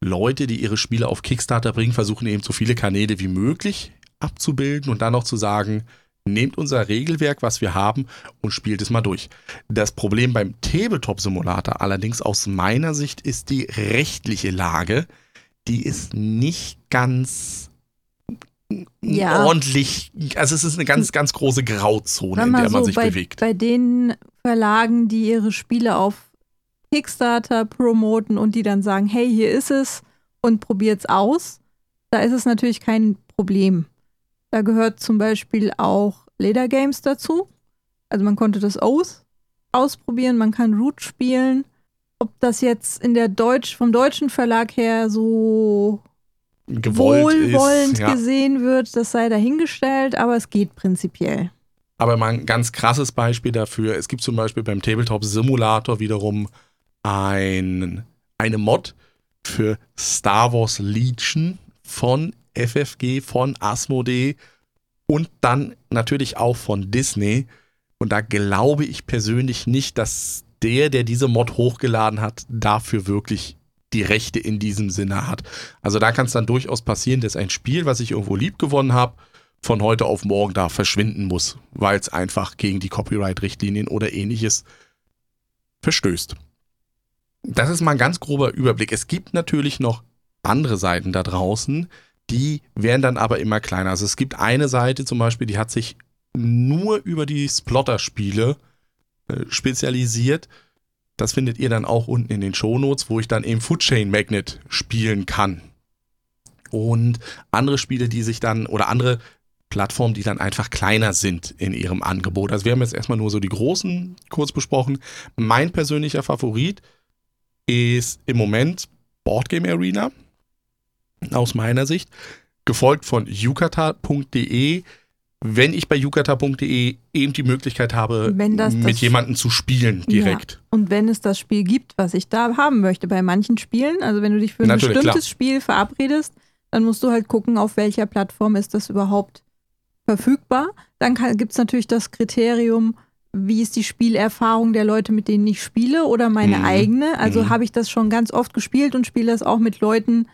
Leute, die ihre Spiele auf Kickstarter bringen, versuchen eben so viele Kanäle wie möglich abzubilden und dann noch zu sagen, nehmt unser Regelwerk, was wir haben, und spielt es mal durch. Das Problem beim Tabletop-Simulator allerdings aus meiner Sicht ist die rechtliche Lage. Die ist nicht ganz ja. ordentlich, also es ist eine ganz, ganz große Grauzone, in der man so, sich bei, bewegt. Bei den Verlagen, die ihre Spiele auf Kickstarter promoten und die dann sagen, hey, hier ist es und probiert's aus, da ist es natürlich kein Problem. Da gehört zum Beispiel auch Leder Games dazu. Also man konnte das aus ausprobieren, man kann Root spielen. Ob das jetzt in der Deutsch, vom deutschen Verlag her so Gewollt wohlwollend ist, ja. gesehen wird, das sei dahingestellt, aber es geht prinzipiell. Aber mal ein ganz krasses Beispiel dafür. Es gibt zum Beispiel beim Tabletop Simulator wiederum ein, eine Mod für Star Wars Legion von FFG von Asmodee und dann natürlich auch von Disney. Und da glaube ich persönlich nicht, dass der, der diese Mod hochgeladen hat, dafür wirklich die Rechte in diesem Sinne hat. Also da kann es dann durchaus passieren, dass ein Spiel, was ich irgendwo lieb gewonnen habe, von heute auf morgen da verschwinden muss, weil es einfach gegen die Copyright-Richtlinien oder ähnliches verstößt. Das ist mal ein ganz grober Überblick. Es gibt natürlich noch andere Seiten da draußen, die werden dann aber immer kleiner. Also es gibt eine Seite zum Beispiel, die hat sich nur über die Splotter-Spiele äh, spezialisiert. Das findet ihr dann auch unten in den Shownotes, wo ich dann eben Food Chain Magnet spielen kann. Und andere Spiele, die sich dann, oder andere Plattformen, die dann einfach kleiner sind in ihrem Angebot. Also wir haben jetzt erstmal nur so die großen kurz besprochen. Mein persönlicher Favorit ist im Moment Boardgame Arena aus meiner Sicht, gefolgt von yukata.de. Wenn ich bei yukata.de eben die Möglichkeit habe, das mit das jemandem zu spielen direkt. Ja. Und wenn es das Spiel gibt, was ich da haben möchte, bei manchen Spielen, also wenn du dich für ein Natürlich, bestimmtes klar. Spiel verabredest, dann musst du halt gucken, auf welcher Plattform ist das überhaupt verfügbar. Dann gibt es natürlich das Kriterium, wie ist die Spielerfahrung der Leute, mit denen ich spiele oder meine mhm. eigene. Also mhm. habe ich das schon ganz oft gespielt und spiele das auch mit Leuten,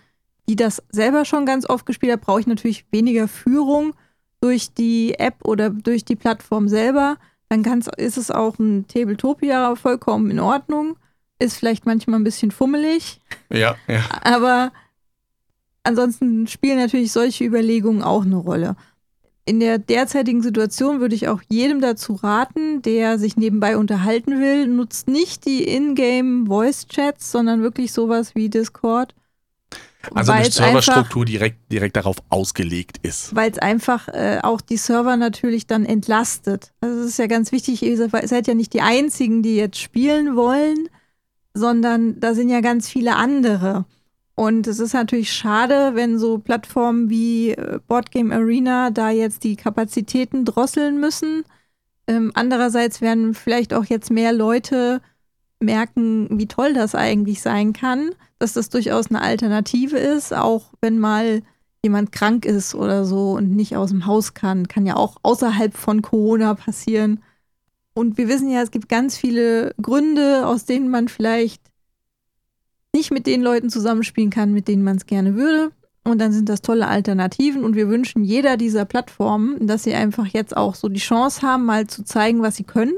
die das selber schon ganz oft gespielt haben, brauche ich natürlich weniger Führung durch die App oder durch die Plattform selber. Dann kann's, ist es auch ein Tabletopia vollkommen in Ordnung. Ist vielleicht manchmal ein bisschen fummelig. Ja, ja. Aber ansonsten spielen natürlich solche Überlegungen auch eine Rolle. In der derzeitigen Situation würde ich auch jedem dazu raten, der sich nebenbei unterhalten will, nutzt nicht die Ingame Voice Chats, sondern wirklich sowas wie Discord also eine Serverstruktur direkt, direkt darauf ausgelegt ist. Weil es einfach äh, auch die Server natürlich dann entlastet. Also es ist ja ganz wichtig, ihr seid ja nicht die Einzigen, die jetzt spielen wollen, sondern da sind ja ganz viele andere. Und es ist natürlich schade, wenn so Plattformen wie äh, Boardgame Arena da jetzt die Kapazitäten drosseln müssen. Ähm, andererseits werden vielleicht auch jetzt mehr Leute merken, wie toll das eigentlich sein kann, dass das durchaus eine Alternative ist, auch wenn mal jemand krank ist oder so und nicht aus dem Haus kann. Kann ja auch außerhalb von Corona passieren. Und wir wissen ja, es gibt ganz viele Gründe, aus denen man vielleicht nicht mit den Leuten zusammenspielen kann, mit denen man es gerne würde. Und dann sind das tolle Alternativen. Und wir wünschen jeder dieser Plattformen, dass sie einfach jetzt auch so die Chance haben, mal zu zeigen, was sie können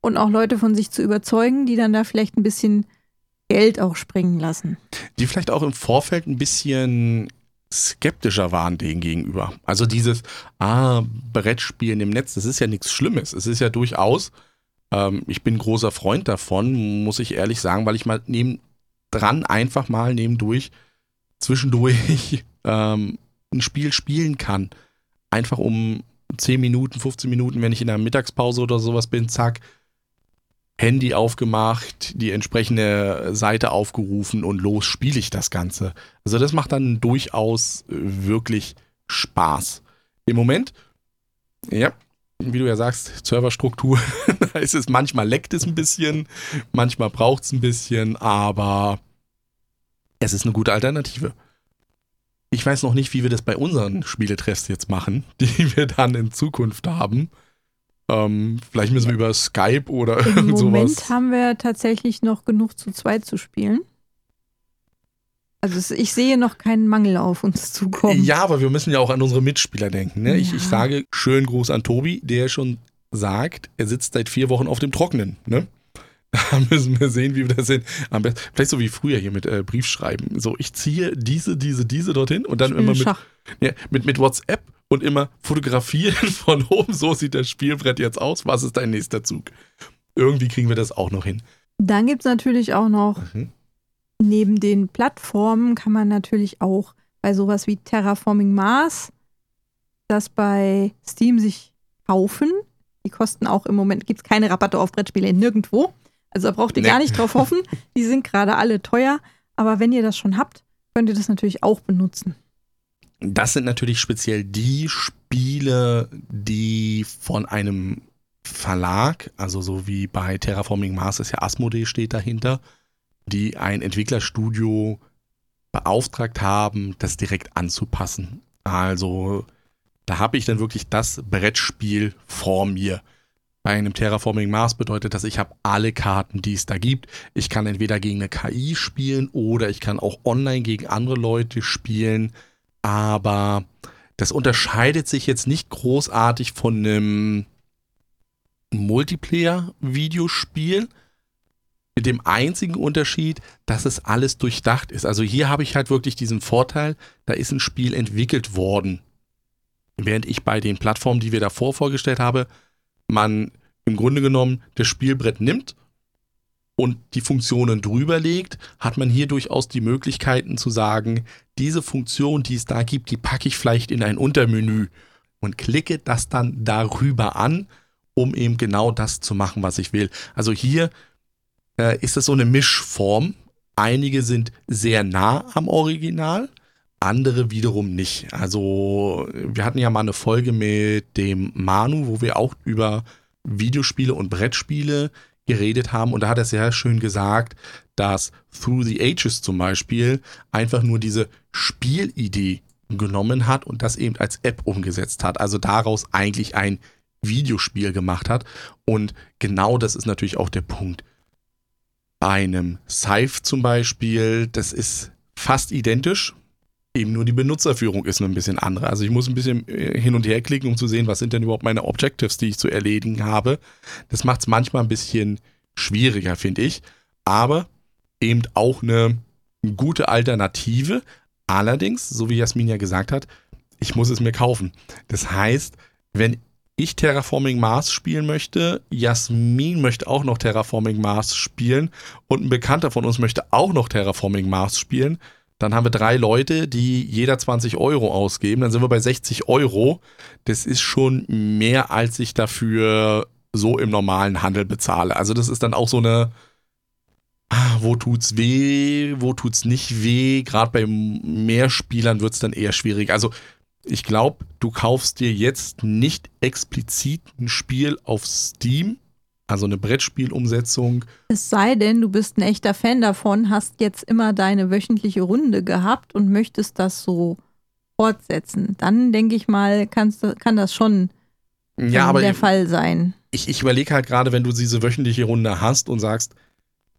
und auch Leute von sich zu überzeugen, die dann da vielleicht ein bisschen Geld auch springen lassen. Die vielleicht auch im Vorfeld ein bisschen skeptischer waren denen gegenüber. Also dieses, ah, Brettspielen im Netz, das ist ja nichts Schlimmes. Es ist ja durchaus, ähm, ich bin großer Freund davon, muss ich ehrlich sagen, weil ich mal neben dran einfach mal nebendurch zwischendurch ähm, ein Spiel spielen kann. Einfach um 10 Minuten, 15 Minuten, wenn ich in der Mittagspause oder sowas bin, zack, Handy aufgemacht, die entsprechende Seite aufgerufen und los spiele ich das Ganze. Also das macht dann durchaus wirklich Spaß. Im Moment, ja, wie du ja sagst, Serverstruktur, da ist es manchmal leckt es ein bisschen, manchmal braucht es ein bisschen, aber es ist eine gute Alternative. Ich weiß noch nicht, wie wir das bei unseren Spieletreffs jetzt machen, die wir dann in Zukunft haben. Ähm, vielleicht müssen wir über Skype oder Im irgend sowas. Moment haben wir tatsächlich noch genug zu zweit zu spielen. Also ich sehe noch keinen Mangel auf uns zukommen. Ja, aber wir müssen ja auch an unsere Mitspieler denken. Ne? Ich, Ja. ich sage schönen Gruß an Tobi, der schon sagt, er sitzt seit vier Wochen auf dem Trockenen. Ne? Da müssen wir sehen, wie wir das sehen. Am besten, vielleicht so wie früher hier mit äh, Briefschreiben. So, ich ziehe diese, diese, diese dorthin und dann immer mit, ja, mit, mit WhatsApp und immer fotografieren von oben. So sieht das Spielbrett jetzt aus. Was ist dein nächster Zug? Irgendwie kriegen wir das auch noch hin. Dann gibt es natürlich auch noch, Mhm. Neben den Plattformen kann man natürlich auch bei sowas wie Terraforming Mars das bei Steam sich kaufen. Die kosten auch im Moment, gibt es keine Rabatte auf Brettspiele nirgendwo. Also da braucht ihr Nee. gar nicht drauf hoffen. Die sind gerade alle teuer. Aber wenn ihr das schon habt, könnt ihr das natürlich auch benutzen. Das sind natürlich speziell die Spiele, die von einem Verlag, also so wie bei Terraforming Mars ist ja Asmodee steht dahinter, die ein Entwicklerstudio beauftragt haben, das direkt anzupassen. Also da habe ich dann wirklich das Brettspiel vor mir. Bei einem Terraforming Mars bedeutet das, ich habe alle Karten, die es da gibt. Ich kann entweder gegen eine KI spielen oder ich kann auch online gegen andere Leute spielen aber das unterscheidet sich jetzt nicht großartig von einem Multiplayer-Videospiel. Mit dem einzigen Unterschied, dass es alles durchdacht ist. Also hier habe ich halt wirklich diesen Vorteil, da ist ein Spiel entwickelt worden. Während ich bei den Plattformen, die wir davor vorgestellt habe, man im Grunde genommen das Spielbrett nimmt und die Funktionen drüber legt, hat man hier durchaus die Möglichkeiten zu sagen, diese Funktion, die es da gibt, die packe ich vielleicht in ein Untermenü und klicke das dann darüber an, um eben genau das zu machen, was ich will. Also hier äh, ist es so eine Mischform. Einige sind sehr nah am Original, andere wiederum nicht. Also wir hatten ja mal eine Folge mit dem Manu, wo wir auch über Videospiele und Brettspiele geredet haben und da hat er sehr schön gesagt, dass Through the Ages zum Beispiel einfach nur diese Spielidee genommen hat und das eben als App umgesetzt hat. Also daraus eigentlich ein Videospiel gemacht hat. Und genau das ist natürlich auch der Punkt. Bei einem Scythe zum Beispiel, das ist fast identisch. Eben nur die Benutzerführung ist ein bisschen andere. Also ich muss ein bisschen äh, hin und her klicken, um zu sehen, was sind denn überhaupt meine Objectives, die ich zu erledigen habe. Das macht es manchmal ein bisschen schwieriger, finde ich. Aber eben auch eine gute Alternative. Allerdings, so wie Jasmin ja gesagt hat, ich muss es mir kaufen. Das heißt, wenn ich Terraforming Mars spielen möchte, Jasmin möchte auch noch Terraforming Mars spielen und ein Bekannter von uns möchte auch noch Terraforming Mars spielen, dann haben wir drei Leute, die jeder 20 Euro ausgeben. Dann sind wir bei 60 Euro. Das ist schon mehr, als ich dafür so im normalen Handel bezahle. Also das ist dann auch so eine, ah, wo tut's weh, wo tut's nicht weh. Gerade bei Mehrspielern wird's dann eher schwierig. Also ich glaube, du kaufst dir jetzt nicht explizit ein Spiel auf Steam, also eine Brettspielumsetzung. Es sei denn, du bist ein echter Fan davon, hast jetzt immer deine wöchentliche Runde gehabt und möchtest das so fortsetzen. Dann denke ich mal, kannst, kann das schon Ja, aber der Fall sein. ich, ich überlege halt gerade, wenn du diese wöchentliche Runde hast und sagst,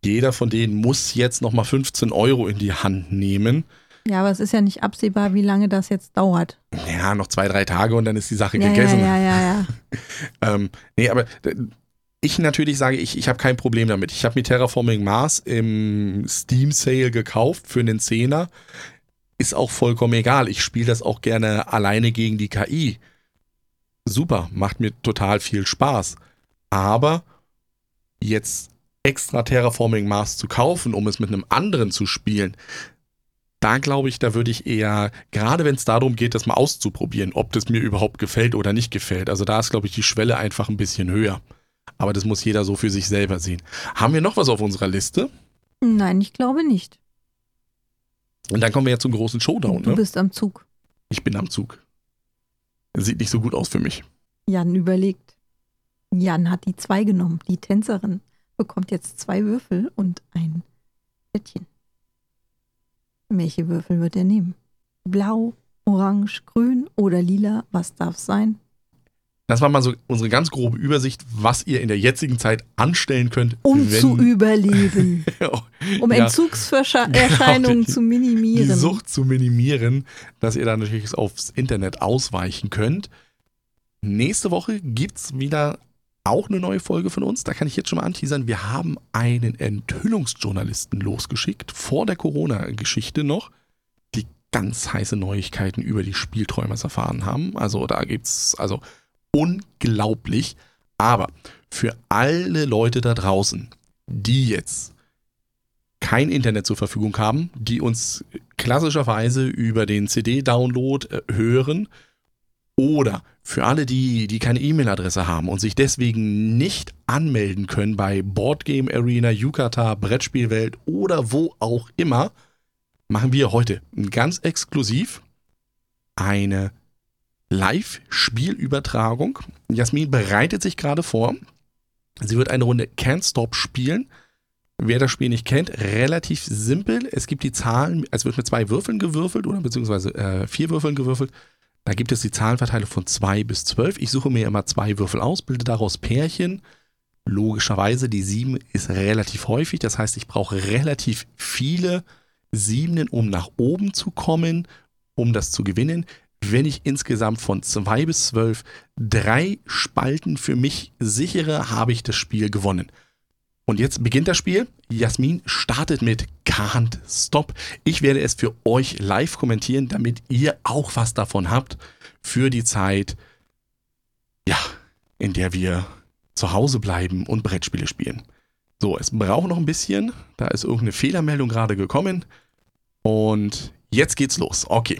jeder von denen muss jetzt nochmal 15 Euro in die Hand nehmen. Ja, aber es ist ja nicht absehbar, wie lange das jetzt dauert. Ja, noch zwei, drei Tage und dann ist die Sache Ja, ja, gegessen. ja, ja, ja. Ähm, nee, aber ich natürlich sage, ich, ich habe kein Problem damit. Ich habe mir Terraforming Mars im Steam Sale gekauft für einen Zehner. Ist auch vollkommen egal. Ich spiele das auch gerne alleine gegen die KI. Super, macht mir total viel Spaß. Aber jetzt extra Terraforming Mars zu kaufen, um es mit einem anderen zu spielen, da glaube ich, da würde ich eher, gerade wenn es darum geht, das mal auszuprobieren, ob das mir überhaupt gefällt oder nicht gefällt. Also da ist, glaube ich, die Schwelle einfach ein bisschen höher. Aber das muss jeder so für sich selber sehen. Haben wir noch was auf unserer Liste? Nein, ich glaube nicht. Und dann kommen wir ja zum großen Showdown. Du Ne? bist am Zug. Ich bin am Zug. Sieht nicht so gut aus für mich. Jan überlegt. Jan hat die zwei genommen. Die Tänzerin bekommt jetzt zwei Würfel und ein Plättchen. Welche Würfel wird er nehmen? Blau, orange, grün oder lila? Was darf sein? Das war mal so unsere ganz grobe Übersicht, was ihr in der jetzigen Zeit anstellen könnt, Um zu überleben. Um Ja. Entzugserscheinungen Genau, die- zu die minimieren. Sucht zu minimieren, dass ihr dann natürlich aufs Internet ausweichen könnt. Nächste Woche gibt es wieder auch eine neue Folge von uns. Da kann ich jetzt schon mal anteasern. Wir haben einen Enthüllungsjournalisten losgeschickt, vor der Corona-Geschichte noch, die ganz heiße Neuigkeiten über die Spielträumers erfahren haben. Also da gibt es also unglaublich. Aber für alle Leute da draußen, die jetzt kein Internet zur Verfügung haben, die uns klassischerweise über den CD-Download äh, hören oder für alle die, die keine E-Mail-Adresse haben und sich deswegen nicht anmelden können bei Boardgame Arena, Yukata, Brettspielwelt oder wo auch immer, machen wir heute ganz exklusiv eine Live-Spielübertragung. Jasmin bereitet sich gerade vor. Sie wird eine Runde Can't Stop spielen. Wer das Spiel nicht kennt, relativ simpel. Es gibt die Zahlen, es wird mit zwei Würfeln gewürfelt oder beziehungsweise äh, vier Würfeln gewürfelt. Da gibt es die Zahlenverteilung von 2 bis 12. Ich suche mir immer zwei Würfel aus, bilde daraus Pärchen. Logischerweise, die 7 ist relativ häufig. Das heißt, ich brauche relativ viele Siebenen, um nach oben zu kommen, um das zu gewinnen. Wenn ich insgesamt von 2 bis 12 drei Spalten für mich sichere, habe ich das Spiel gewonnen. Und jetzt beginnt das Spiel. Jasmin startet mit Can't Stop. Ich werde es für euch live kommentieren, damit ihr auch was davon habt für die Zeit, ja, in der wir zu Hause bleiben und Brettspiele spielen. So, es braucht noch ein bisschen. Da ist irgendeine Fehlermeldung gerade gekommen. Und jetzt geht's los. Okay.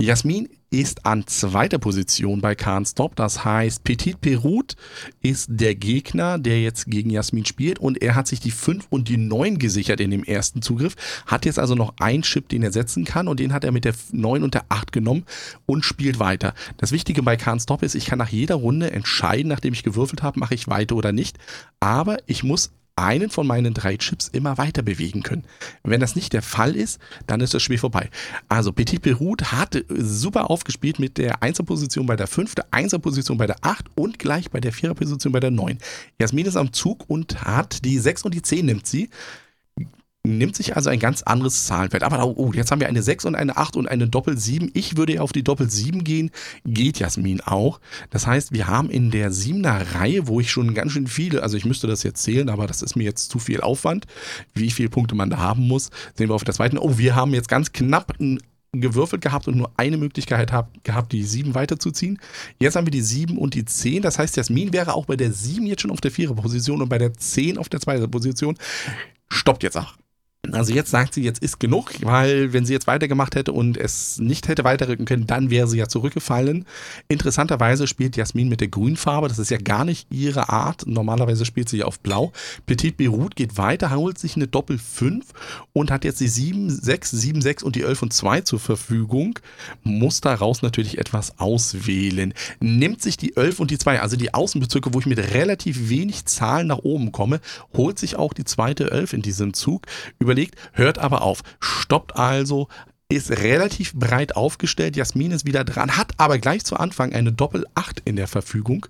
Jasmin ist an zweiter Position bei Can't Stop. Das heißt, Petit Perut ist der Gegner, der jetzt gegen Jasmin spielt. Und er hat sich die 5 und die 9 gesichert in dem ersten Zugriff. Hat jetzt also noch einen Chip, den er setzen kann. Und den hat er mit der 9 und der 8 genommen und spielt weiter. Das Wichtige bei Can't Stop ist, ich kann nach jeder Runde entscheiden, nachdem ich gewürfelt habe, mache ich weiter oder nicht. Aber ich muss einen von meinen drei Chips immer weiter bewegen können. Wenn das nicht der Fall ist, dann ist das Spiel vorbei. Also Petit Perut hat super aufgespielt mit der 1er Position bei der 5, der 1er Position bei der 8 und gleich bei der 4er Position bei der 9. Jasmin ist am Zug und hat die 6 und die 10 nimmt sie. Nimmt sich also ein ganz anderes Zahlenfeld. Aber oh, jetzt haben wir eine 6 und eine 8 und eine Doppel 7. Ich würde ja auf die Doppel 7 gehen. Geht Jasmin auch. Das heißt, wir haben in der 7er Reihe, wo ich schon ganz schön viele, also ich müsste das jetzt zählen, aber das ist mir jetzt zu viel Aufwand, wie viele Punkte man da haben muss. Sehen wir auf der zweiten. Oh, wir haben jetzt ganz knapp ein gewürfelt gehabt und nur eine Möglichkeit hab, gehabt, die 7 weiterzuziehen. Jetzt haben wir die 7 und die 10. Das heißt, Jasmin wäre auch bei der 7 jetzt schon auf der 4er Position und bei der 10 auf der 2er Position. Stoppt jetzt auch. Also jetzt sagt sie, jetzt ist genug, weil wenn sie jetzt weitergemacht hätte und es nicht hätte weiterrücken können, dann wäre sie ja zurückgefallen. Interessanterweise spielt Jasmin mit der Grünfarbe, das ist ja gar nicht ihre Art. Normalerweise spielt sie ja auf Blau. Petit Beirut geht weiter, holt sich eine Doppel 5 und hat jetzt die 7, 6, 7, 6 und die 11 und 2 zur Verfügung. Muss daraus natürlich etwas auswählen. Nimmt sich die 11 und die 2, also die Außenbezirke, wo ich mit relativ wenig Zahlen nach oben komme, holt sich auch die zweite 11 in diesem Zug. Über überlegt, hört aber auf, stoppt also, ist relativ breit aufgestellt. Jasmin ist wieder dran, hat aber gleich zu Anfang eine Doppel 8 in der Verfügung.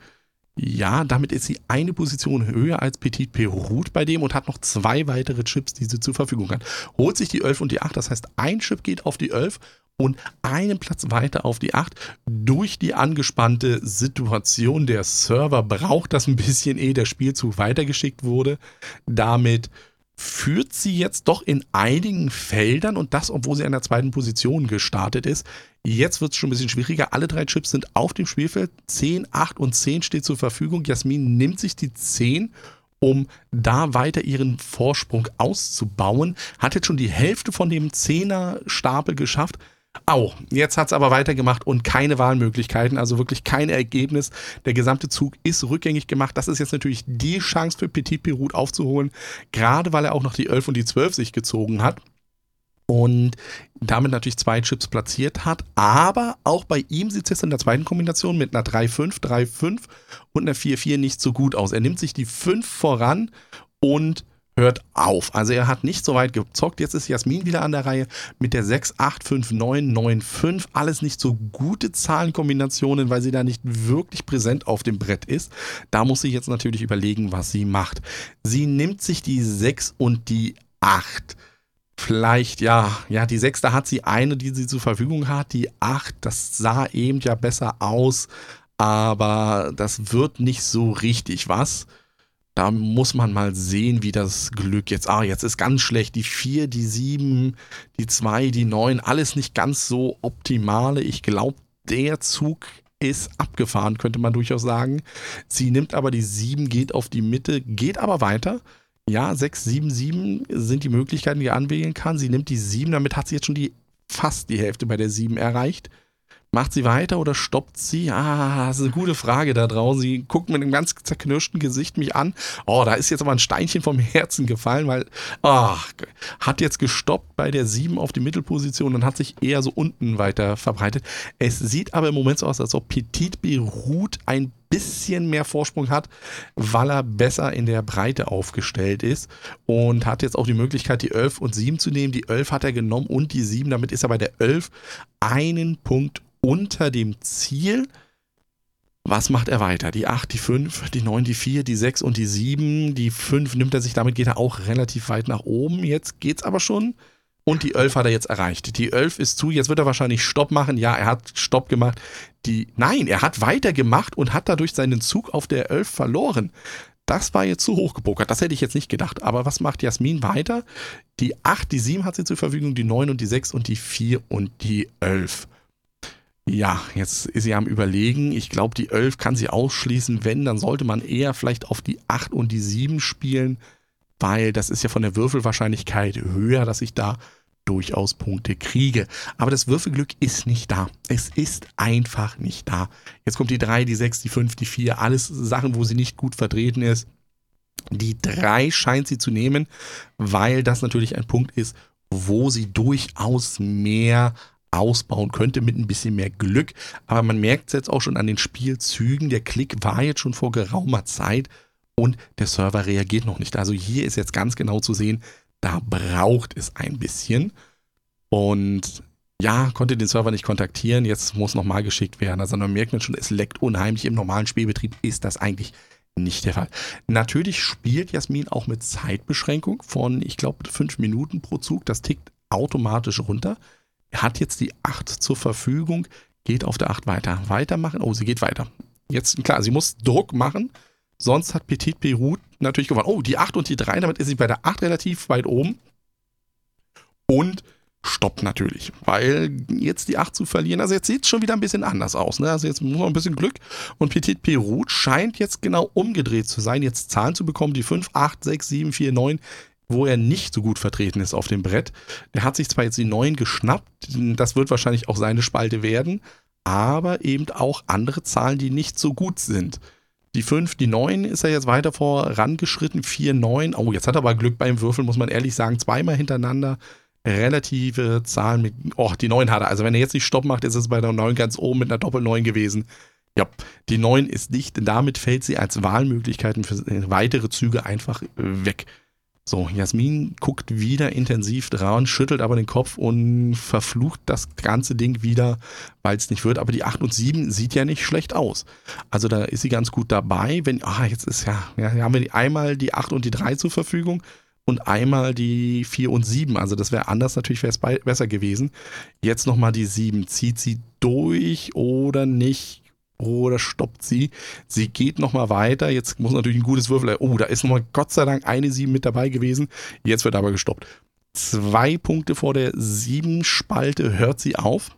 Ja, damit ist sie eine Position höher als Petit Perut bei dem und hat noch zwei weitere Chips, die sie zur Verfügung hat. Holt sich die 11 und die 8, das heißt, ein Chip geht auf die 11 und einen Platz weiter auf die 8. Durch die angespannte Situation der Server braucht das ein bisschen, ehe der Spielzug weitergeschickt wurde. Damit führt sie jetzt doch in einigen Feldern und das, obwohl sie an der zweiten Position gestartet ist. Jetzt wird es schon ein bisschen schwieriger. Alle drei Chips sind auf dem Spielfeld. 10, 8 und 10 steht zur Verfügung. Jasmin nimmt sich die 10 um da weiter ihren Vorsprung auszubauen. Hat jetzt schon die Hälfte von dem 10er Stapel geschafft. Au, jetzt hat es aber weitergemacht und keine Wahlmöglichkeiten, also wirklich kein Ergebnis. Der gesamte Zug ist rückgängig gemacht. Das ist jetzt natürlich die Chance für Petit Perut aufzuholen, gerade weil er auch noch die 11 und die 12 sich gezogen hat und damit natürlich zwei Chips platziert hat. Aber auch bei ihm sieht es jetzt in der zweiten Kombination mit einer 3-5, 3-5 und einer 4-4 nicht so gut aus. Er nimmt sich die 5 voran und hört auf. Also er hat nicht so weit gezockt. Jetzt ist Jasmin wieder an der Reihe mit der 6, 8, 5, 9, 9, 5. Alles nicht so gute Zahlenkombinationen, weil sie da nicht wirklich präsent auf dem Brett ist. Da muss sie jetzt natürlich überlegen, was sie macht. Sie nimmt sich die 6 und die 8 vielleicht, ja, ja, die sechste hat sie eine, die sie zur Verfügung hat. Die acht, das sah eben ja besser aus, aber das wird nicht so richtig was. Da muss man mal sehen, wie das Glück jetzt. Ah, jetzt ist ganz schlecht. Die vier, die sieben, die zwei, die neun, alles nicht ganz so optimale. Ich glaube, der Zug ist abgefahren, könnte man durchaus sagen. Sie nimmt aber die sieben, geht auf die Mitte, geht aber weiter. Ja, 6, 7, 7 sind die Möglichkeiten, die er anwählen kann. Sie nimmt die 7, damit hat sie jetzt schon die fast die Hälfte bei der 7 erreicht. Macht sie weiter oder stoppt sie? Ah, das ist eine gute Frage da draußen. Sie guckt mit einem ganz zerknirschten Gesicht mich an. Oh, da ist jetzt aber ein Steinchen vom Herzen gefallen, weil, oh, hat jetzt gestoppt bei der 7 auf die Mittelposition und hat sich eher so unten weiter verbreitet. Es sieht aber im Moment so aus, als ob Petit Beirut ein bisschen mehr Vorsprung hat, weil er besser in der Breite aufgestellt ist und hat jetzt auch die Möglichkeit, die 11 und 7 zu nehmen. Die 11 hat er genommen und die 7. Damit ist er bei der 11 einen Punkt unter dem Ziel. Was macht er weiter? Die 8, die 5, die 9, die 4, die 6 und die 7. Die 5 nimmt er sich, damit geht er auch relativ weit nach oben. Jetzt geht es aber schon. Und die 11 hat er jetzt erreicht. Die 11 ist zu, jetzt wird er wahrscheinlich Stopp machen. Ja, er hat Stopp gemacht. Die, nein, er hat weitergemacht und hat dadurch seinen Zug auf der 11 verloren. Das war jetzt zu hoch gepokert. Das hätte ich jetzt nicht gedacht. Aber was macht Jasmin weiter? Die 8, die 7 hat sie zur Verfügung, die 9 und die 6 und die 4 und die 11. Ja, jetzt ist sie am Überlegen. Ich glaube, die 11 kann sie ausschließen. Wenn, dann sollte man eher vielleicht auf die 8 und die 7 spielen, weil das ist ja von der Würfelwahrscheinlichkeit höher, dass ich da durchaus Punkte kriege. Aber das Würfelglück ist nicht da. Es ist einfach nicht da. Jetzt kommt die 3, die 6, die 5, die 4, alles Sachen, wo sie nicht gut vertreten ist. Die 3 scheint sie zu nehmen, weil das natürlich ein Punkt ist, wo sie durchaus mehr ausbauen könnte mit ein bisschen mehr Glück. Aber man merkt es jetzt auch schon an den Spielzügen. Der Klick war jetzt schon vor geraumer Zeit und der Server reagiert noch nicht. Also hier ist jetzt ganz genau zu sehen, da braucht es ein bisschen. Und ja, konnte den Server nicht kontaktieren, jetzt muss nochmal geschickt werden. Also man merkt man schon, es leckt unheimlich. Im normalen Spielbetrieb ist das eigentlich nicht der Fall. Natürlich spielt Jasmin auch mit Zeitbeschränkung von, ich glaube, fünf Minuten pro Zug. Das tickt automatisch runter. Hat jetzt die 8 zur Verfügung, geht auf der 8 weiter. Weitermachen. Oh, sie geht weiter. Jetzt, klar, sie muss Druck machen. Sonst hat Petit Beirut natürlich gewonnen. Oh, die 8 und die 3, damit ist sie bei der 8 relativ weit oben. Und stoppt natürlich, weil jetzt die 8 zu verlieren, also jetzt sieht es schon wieder ein bisschen anders aus. Ne? Also jetzt muss man ein bisschen Glück. Und Petit Perut scheint jetzt genau umgedreht zu sein, jetzt Zahlen zu bekommen, die 5, 8, 6, 7, 4, 9 wo er nicht so gut vertreten ist auf dem Brett. Der hat sich zwar jetzt die neuen geschnappt, das wird wahrscheinlich auch seine Spalte werden, aber eben auch andere Zahlen, die nicht so gut sind. Die 5, die 9 ist er jetzt weiter vorangeschritten, 4, 9. Oh, jetzt hat er aber Glück beim Würfeln, muss man ehrlich sagen, zweimal hintereinander relative Zahlen mit, oh, die 9 hat er. Also wenn er jetzt nicht Stopp macht, ist es bei der 9 ganz oben mit einer Doppel 9 gewesen. Ja, die 9 ist dicht, damit fällt sie als Wahlmöglichkeiten für weitere Züge einfach weg. So, Jasmin guckt wieder intensiv dran, schüttelt aber den Kopf und verflucht das ganze Ding wieder, weil es nicht wird. Aber die 8 und 7 sieht ja nicht schlecht aus. Also da ist sie ganz gut dabei. Wenn, ah, jetzt ist ja, ja, haben wir einmal die 8 und die 3 zur Verfügung und einmal die 4 und 7. Also das wäre anders, natürlich wäre es besser gewesen. Jetzt nochmal die 7. Zieht sie durch oder nicht? Oder stoppt sie. Sie geht nochmal weiter. Jetzt muss natürlich ein gutes Würfel. Oh, da ist nochmal Gott sei Dank eine 7 mit dabei gewesen. Jetzt wird aber gestoppt. Zwei Punkte vor der 7 Spalte hört sie auf.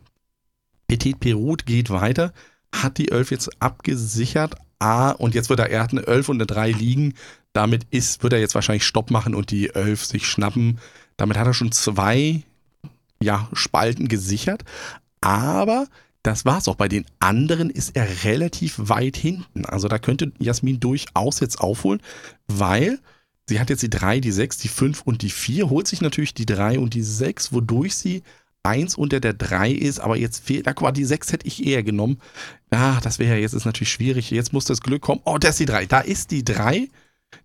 Petit Perut geht weiter, hat die 11 jetzt abgesichert. Ah, und jetzt wird er, er hat eine 11 und eine 3 liegen. Damit ist, wird er jetzt wahrscheinlich Stopp machen und die 11 sich schnappen. Damit hat er schon zwei ja, Spalten gesichert. Aber das war's auch. Bei den anderen ist er relativ weit hinten. Also da könnte Jasmin durchaus jetzt aufholen, weil sie hat jetzt die 3, die 6, die 5 und die 4, holt sich natürlich die 3 und die 6, wodurch sie 1 unter der 3 ist, aber jetzt fehlt, na guck mal, die 6 hätte ich eher genommen. Ah, das wäre ja jetzt ist natürlich schwierig. Jetzt muss das Glück kommen. Oh, da ist die 3. Da ist die 3.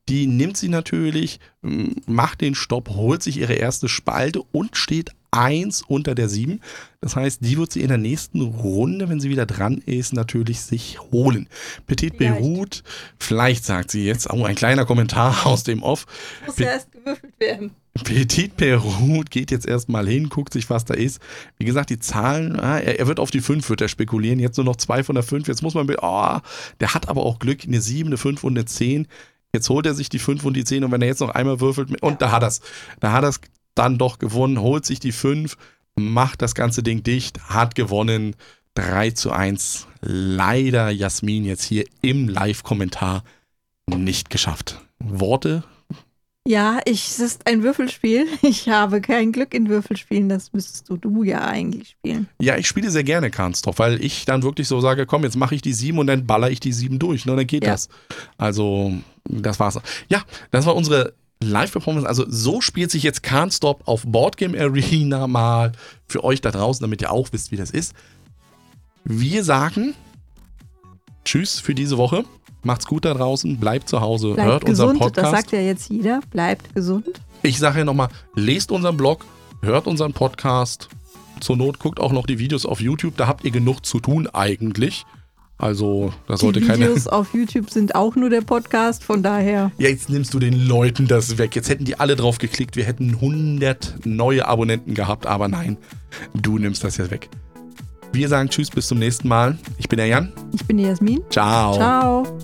Die nimmt sie natürlich, macht den Stopp, holt sich ihre erste Spalte und steht 1 unter der 7. Das heißt, die wird sie in der nächsten Runde, wenn sie wieder dran ist, natürlich sich holen. Petit Beirut, vielleicht sagt sie jetzt, oh, ein kleiner Kommentar aus dem Off. Muss ja erst gewürfelt werden. Petit Perut geht jetzt erstmal hin, guckt sich, was da ist. Wie gesagt, die Zahlen, ah, er, wird auf die 5 wird er spekulieren. Jetzt nur noch zwei von der 5. Jetzt muss man, oh, der hat aber auch Glück, eine 7, eine 5 und eine 10. Jetzt holt er sich die 5 und die 10 und wenn er jetzt noch einmal würfelt, und da hat er es. Da hat er es dann doch gewonnen, holt sich die 5, macht das ganze Ding dicht, hat gewonnen. 3 zu 1. Leider Jasmin jetzt hier im Live-Kommentar nicht geschafft. Worte ja, ich, es ist ein Würfelspiel. Ich habe kein Glück in Würfelspielen. Das müsstest du, du ja eigentlich spielen. Ja, ich spiele sehr gerne Karnstorff, weil ich dann wirklich so sage, komm, jetzt mache ich die sieben und dann baller ich die sieben durch. Ne, dann geht ja. das. Also, das war's. Ja, das war unsere Live-Performance. Also, so spielt sich jetzt Karnstop auf Boardgame Arena mal für euch da draußen, damit ihr auch wisst, wie das ist. Wir sagen Tschüss für diese Woche. Macht's gut da draußen, bleibt zu Hause, bleibt hört gesund, unseren Podcast. Das sagt ja jetzt jeder, bleibt gesund. Ich sage ja nochmal, lest unseren Blog, hört unseren Podcast. Zur Not guckt auch noch die Videos auf YouTube, da habt ihr genug zu tun eigentlich. Also, da sollte keine. Die Videos auf YouTube sind auch nur der Podcast, von daher. Ja, jetzt nimmst du den Leuten das weg. Jetzt hätten die alle drauf geklickt, wir hätten 100 neue Abonnenten gehabt, aber nein, du nimmst das jetzt weg. Wir sagen Tschüss, bis zum nächsten Mal. Ich bin der Jan. Ich bin die Jasmin. Ciao. Ciao.